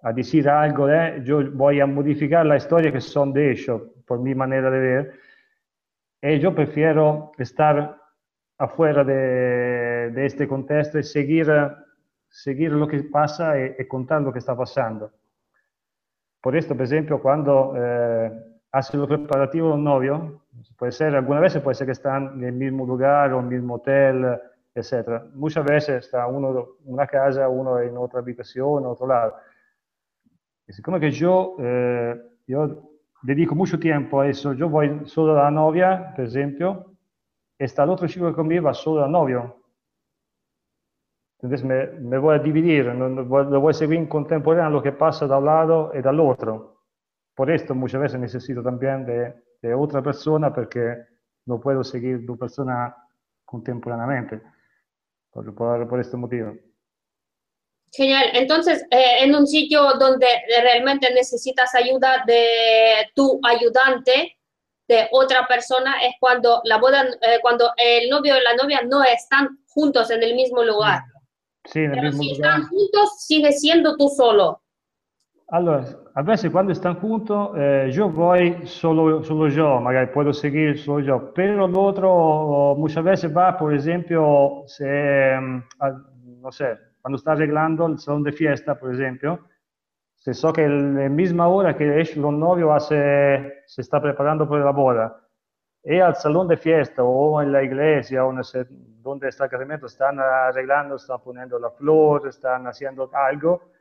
a decir algo, eh, yo voy a la historia que son de ellos, por mi manera de ver, y yo prefiero estar afuera de, de este contexto y seguir, seguir lo que pasa y, y, contar lo que está pasando. Por esto, por ejemplo, eh, hace los preparativos de un novio, puede ser, algunas veces puede ser que están en el mismo lugar o en el mismo hotel, etc. Muchas veces está uno en una casa, uno en otra habitación, en otro lado. Y como que yo, eh, yo dedico mucho tiempo a eso, yo voy solo a la novia, por ejemplo, está el otro chico conmigo va solo al novio. Entonces me, me voy a dividir, lo voy a seguir en contemporáneo lo que pasa de un lado y del otro. Por esto muchas veces necesito también de, de otra persona porque no puedo seguir dos personas contemporáneamente, por, por, por este motivo. Genial. Entonces, eh, en un sitio donde realmente necesitas ayuda de tu ayudante, de otra persona, es cuando la boda, eh, cuando el novio y la novia no están juntos en el mismo lugar. Sí, en el Pero mismo si lugar. están juntos, sigue siendo tú solo. Allora, a adesso quando è stancuto, eh, io voglio solo, solo io, magari posso seguire solo io, però l'altro, eh, molte volte va, per esempio, se, mm, non so, quando sta arreglando il salone di fiesta, per esempio, se so che la misma ora che esce il novio a se, sta preparando per la boda, e al salone di fiesta o alla iglesia, o se, dove sta il casamento, stanno arreglando, stanno ponendo la flor, stanno facendo algo,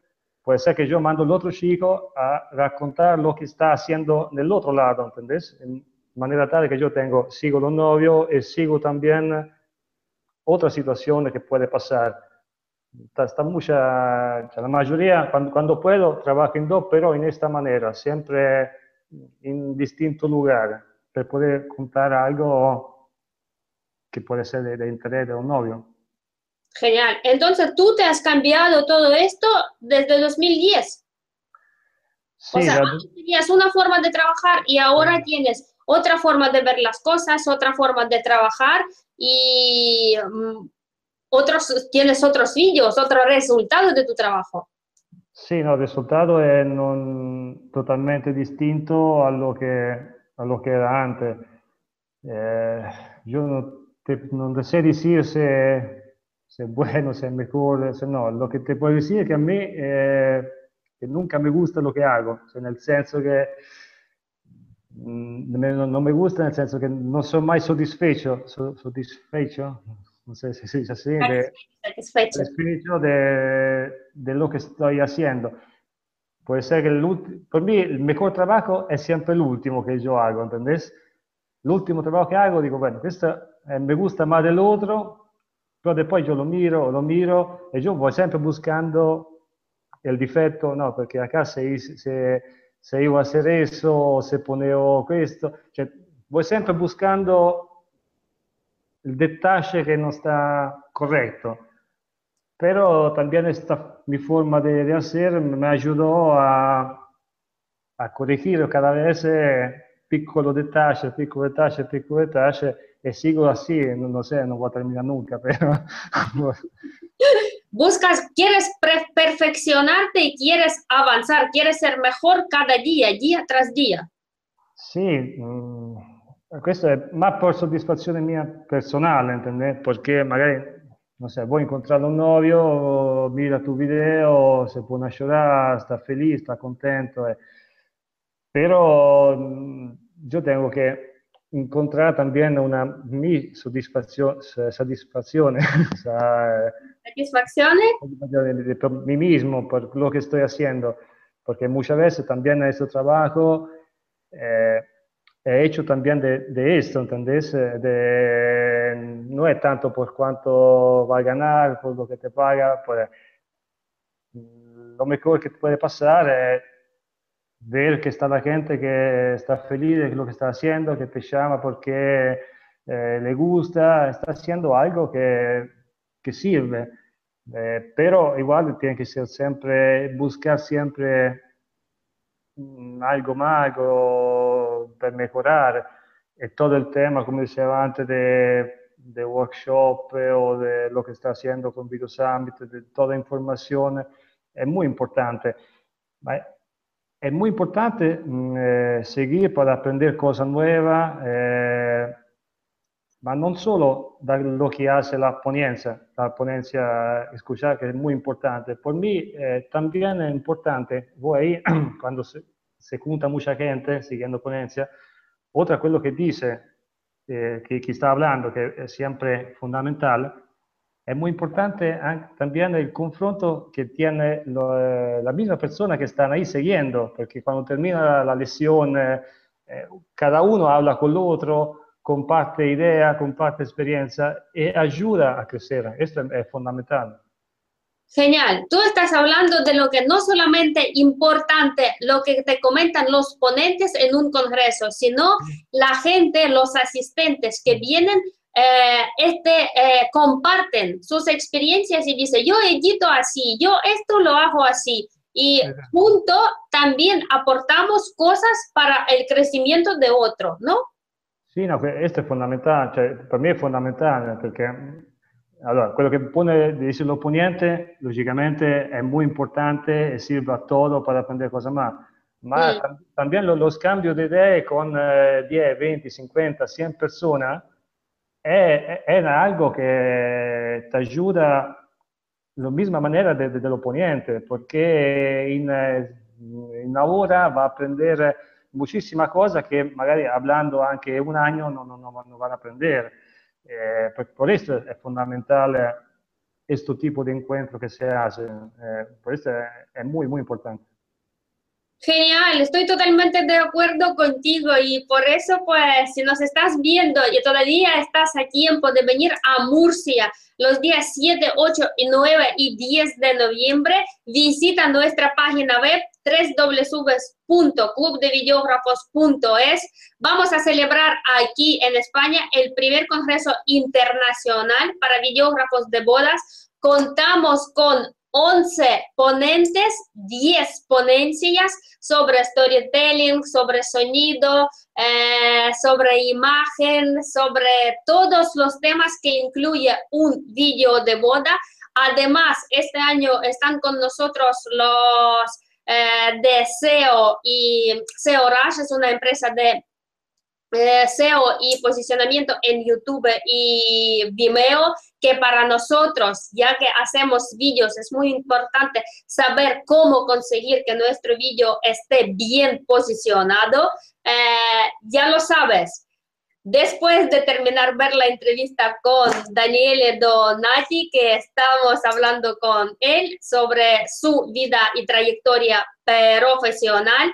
puede ser que yo mando al otro chico a raccontar lo que está haciendo del otro lado, ¿entendés? En manera tal que yo tengo, sigo los novios y sigo también otra situación que puede pasar. Está, está mucha, la mayoría, cuando, cuando, puedo, trabajo en dos, pero en esta manera, siempre en distintos lugares, para poder contar algo que puede ser de, de interés de un novio. Genial. Entonces, tú te has cambiado todo esto desde 2010. Sí, o sea, la- antes tenías una forma de trabajar y ahora tienes otra forma de ver las cosas, otra forma de trabajar y mm, otros, tienes otros vídeos, otros resultados de tu trabajo. Sí, no, el resultado es totalmente distinto a lo que, a lo que era antes. Eh, yo no, no sé decir si, si, es bueno, si es mejor, si no. Lo que te puedo decir es que a mí eh, que nunca me gusta lo que hago, en el senso que mm, no, me gusta nel senso che non sono mai soddisfecho, soddisfecho non so se si dice así, de, satisfecho de, de, lo que estoy haciendo. Puede ser que por mí el mejor trabajo es siempre el último que yo hago, ¿entendés? El último trabajo que hago, digo, bueno, questo eh, me gusta más del otro, però poi io lo miro, lo miro e io vuoi sempre buscando il difetto, no, perché a casa se, se, se io a reso, se ponevo questo, cioè vuoi sempre buscando il dettaglio che non sta corretto, però anche questa forma di hacer mi aiutò a, a correggere cada vez eh, piccolo dettaglio, piccolo dettaglio, piccolo dettaglio sigo así, no, no sé, no voy a terminar nunca, pero... Buscas, quieres perfeccionarte y quieres avanzar, quieres ser mejor cada día, día tras día. Sí, mm, questo è ma per soddisfazione mia personale, intende? Perché magari, non so, vuoi incontrare un novio, mira tu video, se può llorar, sta felice, sta contento, eh. però io tengo che incontrare también una mi soddisfazione, soddisfazione, satisfaczione per mí mismo, per quello che sto facendo, perché muchas veces también questo lavoro eh, he hecho también de, de esto, ¿entendés? Eh, de, no es tanto por cuánto va a ganar, por lo que te paga, pues, lo mejor que te puede pasar es ver que está la gente que está feliz de lo que está haciendo, que te llama porque eh, le gusta, está haciendo algo que, que sirve. Eh, pero igual tiene que ser siempre, buscar siempre mm, algo más, algo per mejorar e todo el tema, como decía antes, de workshop o de lo que está haciendo con Video Summit, de toda información, es muy importante. Es muy importante eh, seguir para aprender cosas nuevas, eh, ma non solo da lo que hace la ponencia, la ponencia escuchar, que es muy importante. Por mí eh, también es importante, voi cuando se, se junta mucha gente siguiendo ponencia, otra quello que dice, eh, que, que, está hablando, que es siempre fundamental, es muy importante también el confronto que tiene lo, eh, la misma persona que están ahí siguiendo, porque cuando termina la, lesión, eh, eh, cada uno habla con el otro, comparte idea, comparte experiencia y ayuda a crecer. Esto es, es fundamental. Genial. Tú estás hablando de lo que no solamente importante, lo que te comentan los ponentes en un congreso, sino la gente, los asistentes que vienen, eh, este, eh, comparten sus experiencias y dicen, yo edito así, yo esto lo hago así. Y junto también aportamos cosas para el crecimiento de otro, ¿no? Sí, no, esto es fundamental, para mí es fundamental, porque Allora, quello che pone, dice l'opponente, logicamente è molto importante e serve a todo para aprender cosas más. Sí. también lo, lo, scambio di idee con eh, 10, 20, 50, 100 persone è, è, algo che ti aiuta la misma manera de, de, dell'opponente, perché in, in una ora va a aprender muchísima cosa che magari hablando anche un anno non, non, non van a aprender. Eh, por eso es fundamental este tipo de encuentro que se hace. Eh, por eso es muy, muy importante. Genial, estoy totalmente de acuerdo contigo y por eso pues si nos estás viendo y todavía estás a tiempo de venir a Murcia los días 7, 8, 9 y 10 de noviembre, visita nuestra página web www.clubdevideógrafos.es. Vamos a celebrar aquí en España el primer Congreso Internacional para Videógrafos de Bodas. Contamos con 11 ponentes, 10 ponencias sobre storytelling, sobre sonido, eh, sobre imagen, sobre todos los temas que incluye un vídeo de boda. Además, este año están con nosotros los eh, de SEO y SEO Rush es una empresa de SEO y posicionamiento en YouTube y Vimeo, que para nosotros, ya que hacemos vídeos, es muy importante saber cómo conseguir que nuestro vídeo esté bien posicionado. Eh, ya lo sabes. Después de terminar ver la entrevista con Daniele Donati, que estamos hablando con él sobre su vida y trayectoria profesional,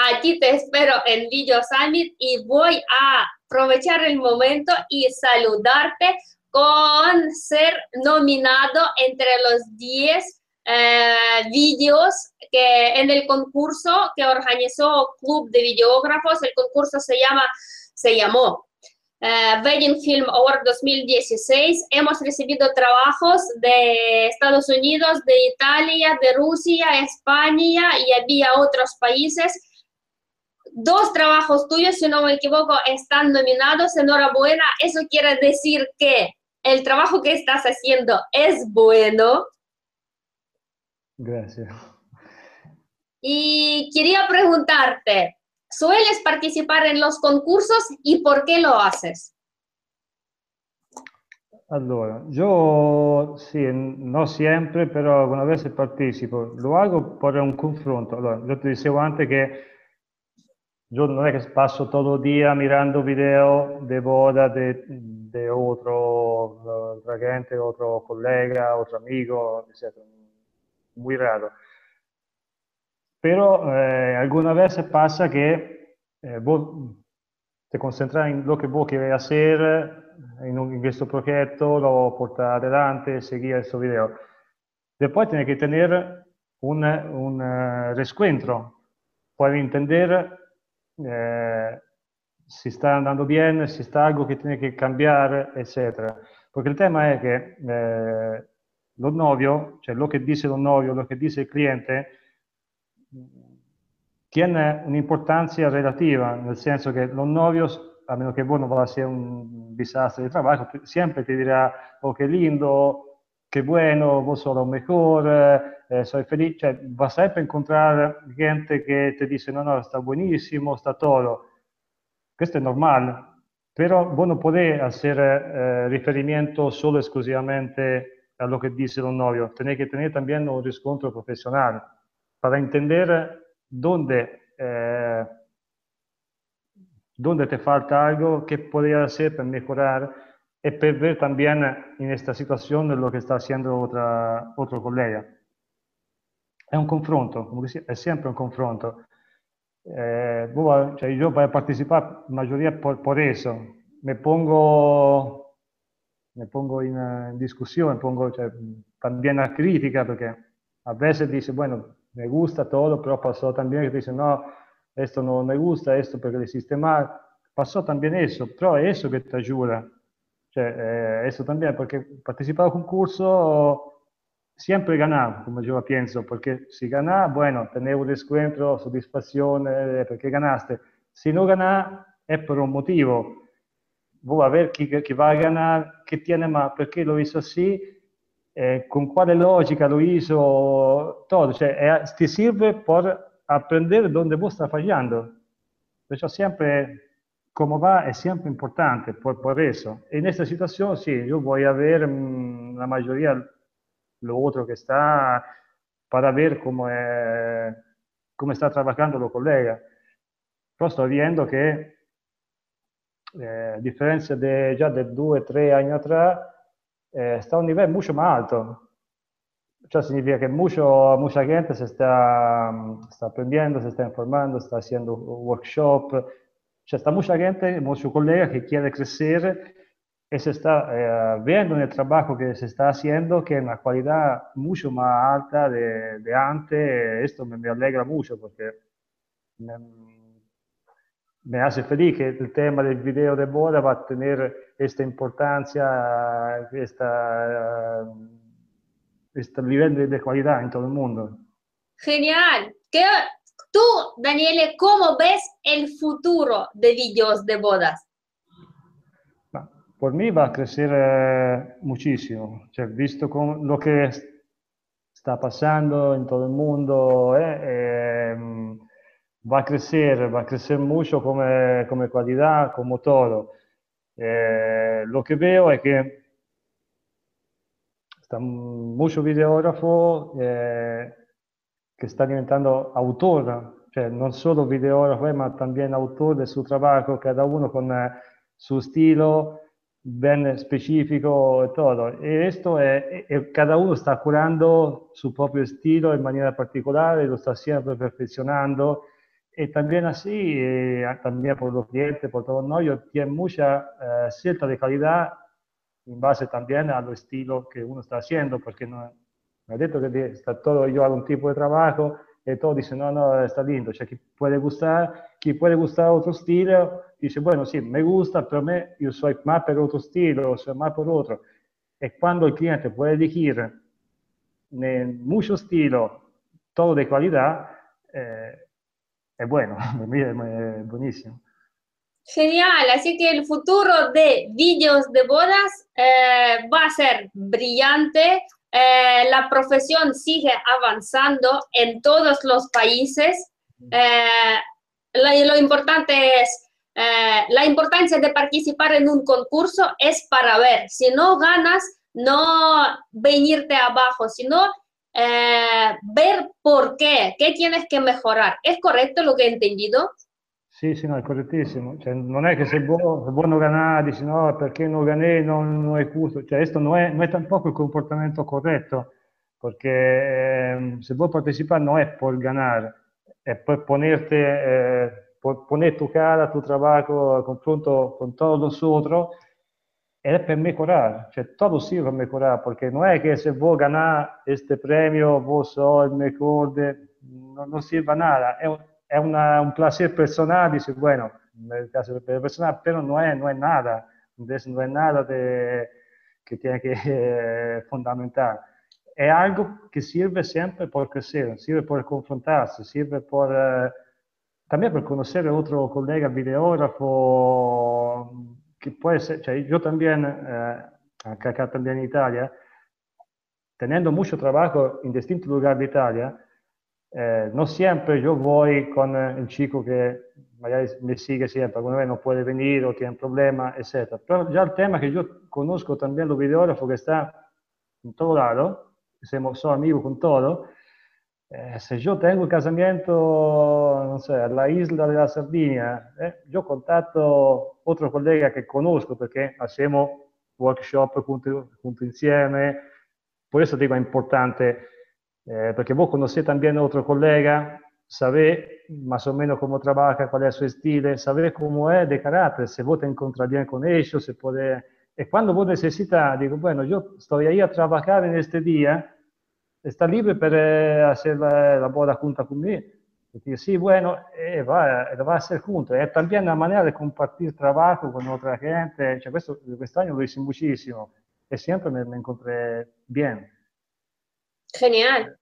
Aquí te espero en Video Summit y voy a aprovechar el momento y saludarte con ser nominado entre los 10 eh, vídeos que en el concurso que organizó Club de Videógrafos. El concurso se llama, se llamó eh, Wedding Film Award 2016. Hemos recibido trabajos de Estados Unidos, de Italia, de Rusia, España y había otros países dos trabajos tuyos, si no me equivoco, están nominados. Enhorabuena. Eso quiere decir que el trabajo que estás haciendo es bueno. Gracias. Y quería preguntarte, ¿sueles participar en los concursos y por qué lo haces? Allora, yo sí, no siempre, pero algunas veces participo. Lo hago por un confronto. Allora, yo te decía antes que Yo non è che passo tutto il giorno mirando video de boda de, de otro gente, otro collega, otro amigo, eccetera. Muy raro. Pero eh, alguna vez pasa que eh, vos te concentras en lo que vos querés hacer, in, un, in, questo progetto, lo portare adelante, seguire questo video. E poi tiene che tenere un, un eh, uh, resquentro, puoi intendere eh, si sta andando bene, si sta algo che tiene che cambiare, eccetera. Perché il tema è che eh, lo novio, cioè lo che dice lo novio, lo che dice il cliente, tiene un'importanza relativa, nel senso che lo novio, a meno che voi non vada sia un disastro di lavoro, sempre ti dirà, oh che lindo, che bueno, vos un mejor, eh, soy feliz, cioè, vas sempre a incontrare gente che ti dice no, no, sta buonissimo, sta todo. Questo è normale, però voi non potete hacer eh, riferimento solo esclusivamente a lo che dice un novio, tenés que tener también un riscontro profesional para entender dónde, eh, dónde te falta algo, qué podría hacer para mejorar y para ver también en esta situación lo que está haciendo otra, otro colega. È un confronto, è sempre un confronto. Eh, cioè yo para participar, mayoría por, por eso, me pongo, me pongo in, in discussione, pongo cioè, también a crítica, perché a veces dice, bueno, me gusta todo, pero pasó también que dice, no, esto no me gusta, esto porque le hiciste mal. Pasó también eso, pero es eso que te ayuda. Cioè, eh, eso también, porque participar al concurso siempre ganar, como yo pienso, porque si ganas, bueno, tener un descuento, satisfacción, eh, porque ganaste. Si no ganas, es por un motivo. Voy a ver quién, va a ganar, qué tiene por qué lo hizo así, eh, con cuál lógica lo hizo, todo. Cioè, te sirve por aprender dónde vos estás fallando. Eso siempre, cómo va, es siempre importante, por, por eso. En esta situación, sí, yo voy a ver mmm, la mayoría lo otro que está para ver cómo, es, cómo está trabajando los colegas. Pero estoy eh, a diferencia de ya de dos tres años atrás, eh, está a un nivel mucho más alto. Eso significa que mucho, mucha gente se está, está aprendiendo, se está informando, está haciendo workshop. O sea, está mucha gente, muchos colegas que quieren crecer y se está eh, viendo en el trabajo que se está haciendo que es una calidad mucho más alta de, de antes. Esto me, me, alegra mucho porque me, me, hace feliz que el tema del video de boda va a tener esta importancia, esta, este nivel de, calidad en todo el mundo. Genial. ¿Qué, tú, Daniele, ¿cómo ves el futuro de vídeos de bodas? Por mí va a crecer eh, muchísimo. visto con lo que está pasando en todo el mundo, eh, em, va a crecer, va a crecer mucho como, como calidad, como todo. Eh, lo que veo es que están muchos videógrafos eh, que están diventando autor, no solo videógrafo, pero también autor de su trabajo, cada uno con su estilo, bien específico todo. Y esto es, cada uno está curando su propio estilo en manera particular lo está siempre perfeccionando. Y también así, eh, también por los clientes, por todos nosotros, tiene mucha eh, cierta de calidad en base también al estilo que uno está haciendo, porque no, me ha dicho que está todo, yo hago un tipo de trabajo, y todos dicen, no, no, está lindo, o sea, que puede gustar, que puede gustar otro estilo, dice, bueno, sí, me gusta, pero me, yo soy más por otro estilo, soy más por otro. Y cuando el cliente puede elegir en muchos estilos, todo de calidad, eh, es bueno, es buenísimo. Genial, así que el futuro de vídeos de bodas eh, va a ser brillante. Eh, la profesión sigue avanzando en todos los países. lo, importante es eh, la importancia de participar en un concurso es para ver, si no ganas, no venirte abajo, sino eh, ver por qué, qué tienes que mejorar. ¿Es correcto lo que he entendido? Sì, sì, no, è correttissimo. Cioè, non è che se buono, se buono Ganà dici no, perché non Ganè non, non è curto. Cioè, questo non è, non è tampoco il comportamento corretto, perché ehm, se vuoi partecipare non è por ganare, è per ponerte, eh, por poner tu cara, tu trabajo a confronto con todos nosotros, ed è per me curare. cioè tutto sì per me curare, perché non è che se vuoi ganare questo premio, vuoi so il mejor, de, non, non serve a nada, è un, es una, un placer personal, dice, bueno, en el caso personal, pero no es, no es nada, entonces no es nada de, que tiene que eh, fundamental. Es algo que sirve siempre por crecer, sirve por confrontarse, sirve por... Eh, también por conocer a otro colega videógrafo, que puede ser, yo también, eh, acá, también en Italia, teniendo mucho trabajo en distintos lugares de Italia, eh, no siempre yo voy con el chico que me sigue siempre, alguna vez no puede venir o tiene problemas, etc. Pero ya el tema que yo conozco también los videógrafos que están en todo lado, somos amigos con todo, eh, si yo tengo un casamiento, no sé, en la isla de la Sardinia, eh, yo contacto otro colega que conozco porque hacemos workshop juntos junto insieme. Por eso digo, es importante, eh, porque vos conocés también a otro colega, sabés más o menos cómo trabaja, cuál es su estilo, sabés cómo es de carácter, si vos te encontrás bien con ellos, se puede... Y cuando vos necesitas, digo, bueno, yo estoy ahí a trabajar en este día, está libre para hacer la, boda junta conmigo. Y sí, bueno, eh, va, va, a hacer junto. Es también una manera de compartir trabajo con otra gente. Cioè, questo, año lo hice muchísimo y siempre me, me encontré bien. Genial.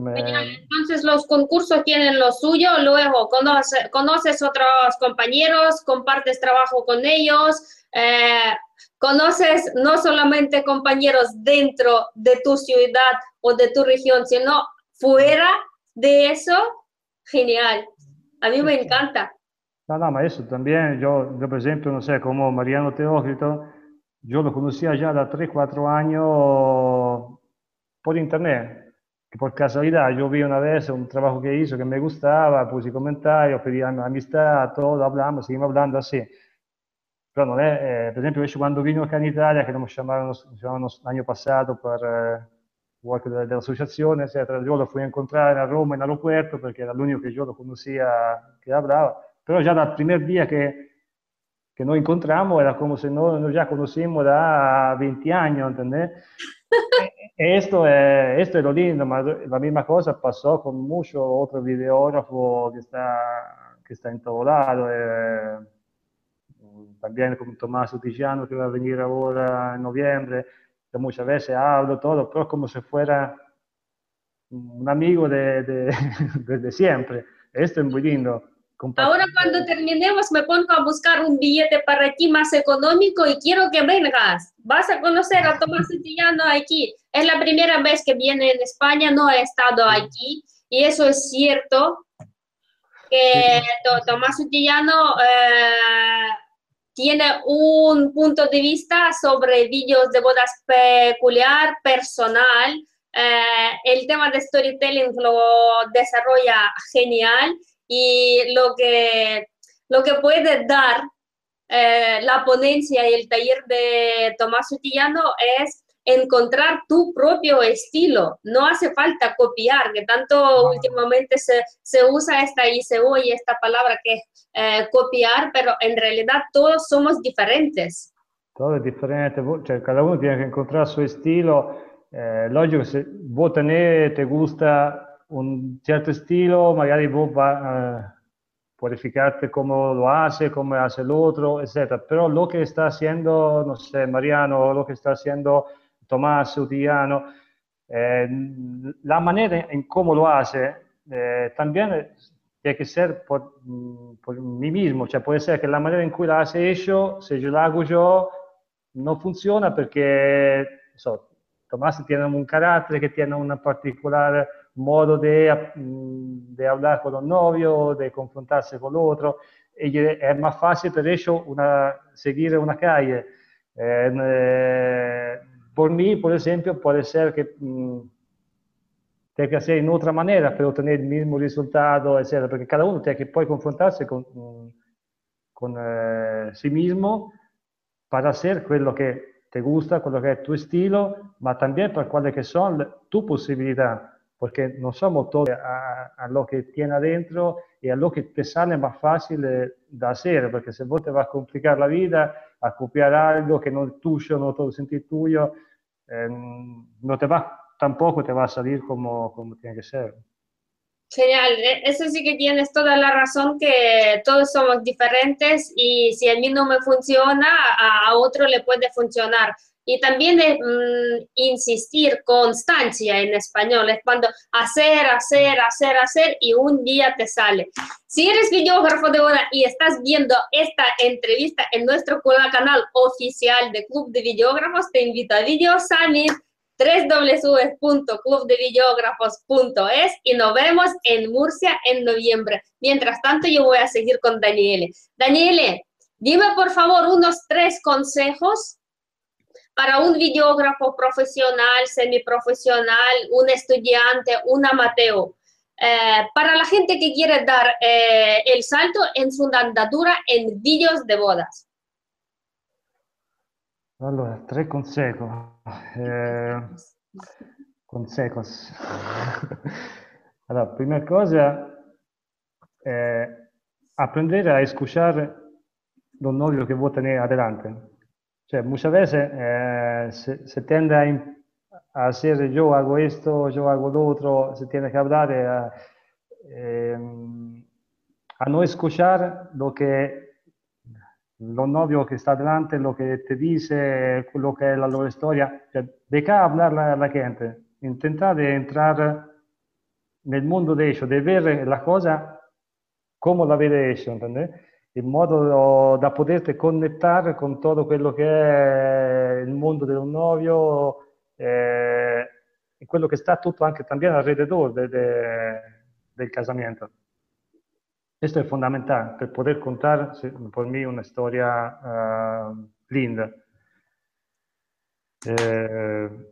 Me... Entonces los concursos tienen lo suyo, luego conoces, conoces otros compañeros, compartes trabajo con ellos, eh, conoces no solamente compañeros dentro de tu ciudad o de tu región, sino fuera de eso, genial. A mí me encanta. No, ma eso también, yo, yo por ejemplo, no sé, como Mariano Teófilo, yo lo conocía ya de 3, 4 años por internet, que por casualidad yo vi una vez un trabajo que hizo que me gustaba, puse comentarios, pedí amistad, todo, hablamos, seguimos hablando así. Però non è, eh, per esempio invece quando vino acá in Italia, che lo chiamavano, chiamavano l'anno passato per eh, work dell'associazione, eccetera, io lo fui a incontrare a Roma in aeropuerto perché era l'unico che io lo conoscia che hablava, però già dal primo giorno che, che noi incontriamo era come se noi, noi già conoscemmo da 20 anni, ¿entendés? e questo è, esto è lo lindo, la misma cosa passò con mucho otro videógrafo che sta, che sta in lado. Eh, también con Tommaso Tiziano que va a venir ahora en noviembre. muchas veces hablo todo, pero como si fuera un amigo de, de, de siempre. Esto es muy lindo. Ahora cuando terminemos me pongo a buscar un billete para ti más económico y quiero que vengas. Vas a conocer a Tomás Santillano aquí. Es la primera vez que viene en España, no he estado aquí y eso es cierto que Tomás Santillano eh, tiene un punto de vista sobre vídeos de bodas peculiar, personal. Eh, el tema de storytelling lo desarrolla genial y lo que, lo que puede dar eh, la ponencia y el taller de Tomás Sutillano es encontrar tu propio estilo. No hace falta copiar, que tanto últimamente se, se, usa esta y se oye esta palabra que es eh, copiar, pero en realidad todos somos diferentes. Todo es diferente, cada uno tiene que encontrar su estilo. Eh, lógico, si vos tenés, te gusta un cierto estilo, magari vos va, puedes fijarte cómo lo hace, cómo hace otro, etc. Pero lo que está haciendo, no sé, Mariano, lo que está haciendo Tomás Utiano, eh, la manera en cómo lo hace eh, también tiene que ser por, por, mí mismo, cioè puede ser que la manera en que lo hace ellos, si yo lo hago yo, no funciona porque so, Tomás tiene un carácter que tiene una particular modo de, mm, de hablar con un novio, de confrontarse con otro, y es más fácil para una, seguir una calle. Eh, por mí, por ejemplo, puede ser que mmm, tenga que hacer en otra manera, pero tener el mismo resultado, etc. Porque cada uno tiene que poi confrontarse con, con eh, sí mismo para hacer quello che te gusta, quello che è tu estilo, ma también para cuáles que son tu posibilidad porque no somos todos a, a, lo que tiene adentro y a lo que te sale más fácil de hacer, porque si vos te vas a complicar la vida, a copiar algo que no es tuyo, no todo sentir tuyo, eh, no te va, tampoco te va a salir como, como tiene que ser. Genial, e, eso sí que tienes toda la razón que todos somos diferentes y si a mí no me funciona, a otro le puede funcionar. Y también mm, insistir, constancia en español, es cuando hacer, hacer, hacer, hacer y un día te sale. Si eres videógrafo de boda y estás viendo esta entrevista en nuestro canal oficial de Club de Videógrafos, te invito a Video Summit www.clubdevideógrafos.es y nos vemos en Murcia en noviembre. Mientras tanto, yo voy a seguir con Daniele. Daniele, dime por favor unos tres consejos para un videógrafo profesional, semiprofesional, un estudiante, un amateur. Eh, para la gente que quiere dar eh, el salto en su andadura en vídeos de bodas. Allora, tre consejos. Eh, consejos. allora, prima cosa, eh, aprender a escuchar los novios que vos tenés adelante. Cioè, muchas veces eh, se, se, tiende a, a, hacer yo hago esto, yo hago lo se tiene que hablar a, eh, a no escuchar lo que lo novio que está delante, lo que te dice, lo que es la loro storia, cioè, deja hablar la, gente, intenta de entrar nel mondo de ellos, de ver la cosa come la vede ellos, ¿entendés? In modo da poterti connettare con tutto quello che è il mondo del novio eh, e quello che sta tutto anche también alrededor de, de, del casamento. Questo è fondamentale per poter contare per me una storia uh, linda. Eh...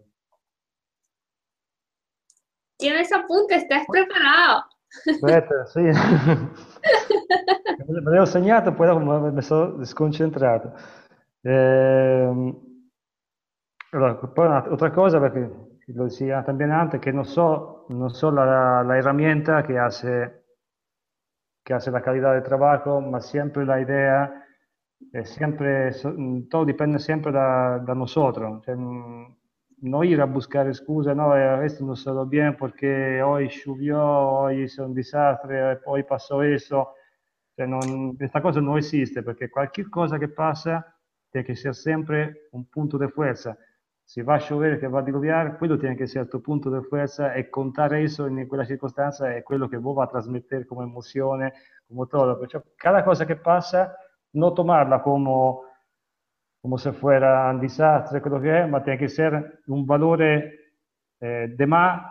Tienes apunte, estás preparado. Aspetta, sì. me l'avevo segnato, poi mi sono sconcentrato. Eh, allora, poi un'altra cosa, perché lo decía también antes, que no so, no so la, la herramienta que hace, que hace la calidad de trabajo, ma sempre la idea, è sempre, todo dipende sempre da, da nosotros. Cioè, no ir a buscar excusas, no, esto no salió bien porque hoy llovió, hoy hizo un desastre, hoy pasó eso. Cioè non, questa cosa non esiste perché qualche cosa che passa tiene che essere sempre un punto di forza. si va a llover, que va a diluviar, quello tiene que ser tu punto de fuerza e contar eso en quella circostanza è quello che vos va a trasmettere come emozione, come todo. Perciò cada cosa che passa, non tomarla come, como se fuera un desastre, creo que es, pero tiene que ser un valor eh, de más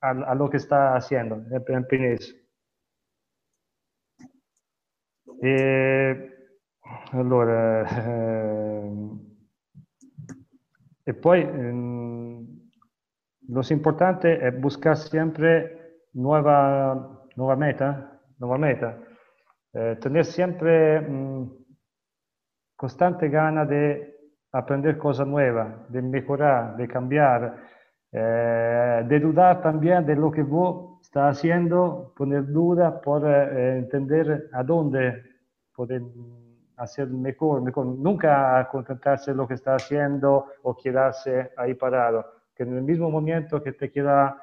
a, a, lo que está haciendo, en eso. E, allora, eh, e poi eh, lo importante è buscare sempre nuova, nuova meta, nuova meta. Eh, tenere sempre... Mh, constante gana de aprender cosas nuevas, de mejorar, de cambiar, eh, de dudar también de lo que vos estás haciendo, poner duda por eh, entender a dónde poder hacer mejor, mejor, nunca contentarse de lo que está haciendo o quedarse ahí parado, que en el mismo momento que te queda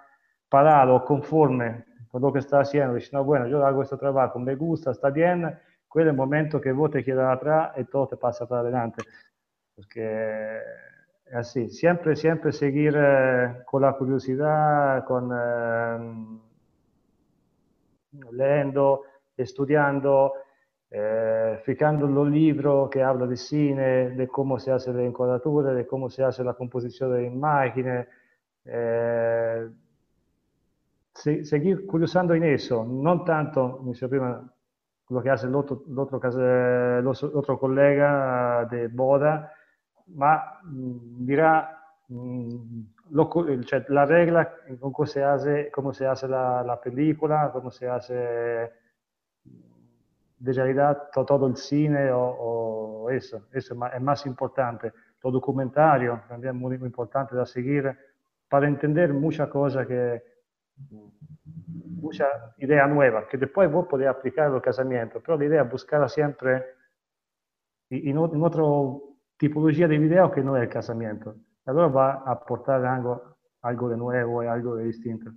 parado, conforme con lo que está haciendo, dices, no, bueno, yo hago este trabajo, me gusta, está bien, quello è il momento che voi te chiede la tra e tu te passa per avanti. Perché eh sì, sempre, sempre seguire con la curiosità, con ehm, leggendo e studiando, eh, ficando lo libro che parla di sine, di come si hace le inquadrature, di come si hace la composizione delle macchine, eh, seguire curiosando in esso, non tanto, come dicevo prima, lo que hace el otro, el otro, el otro colega de boda, ma mh, dirà mh, lo, cioè, la regola con cui si hace, come si hace la, la pellicola, come si hace de realidad todo el cine o, o eso, eso es más importante. Lo documentario muy, muy importante de seguir para entender muchas cosas que, mucha idea nueva, que después vos podés aplicar al casamiento, pero la idea es buscarla siempre en, en otra tipología de video que no es el casamiento. Allora va a aportar algo, algo de nuevo y algo de distinto.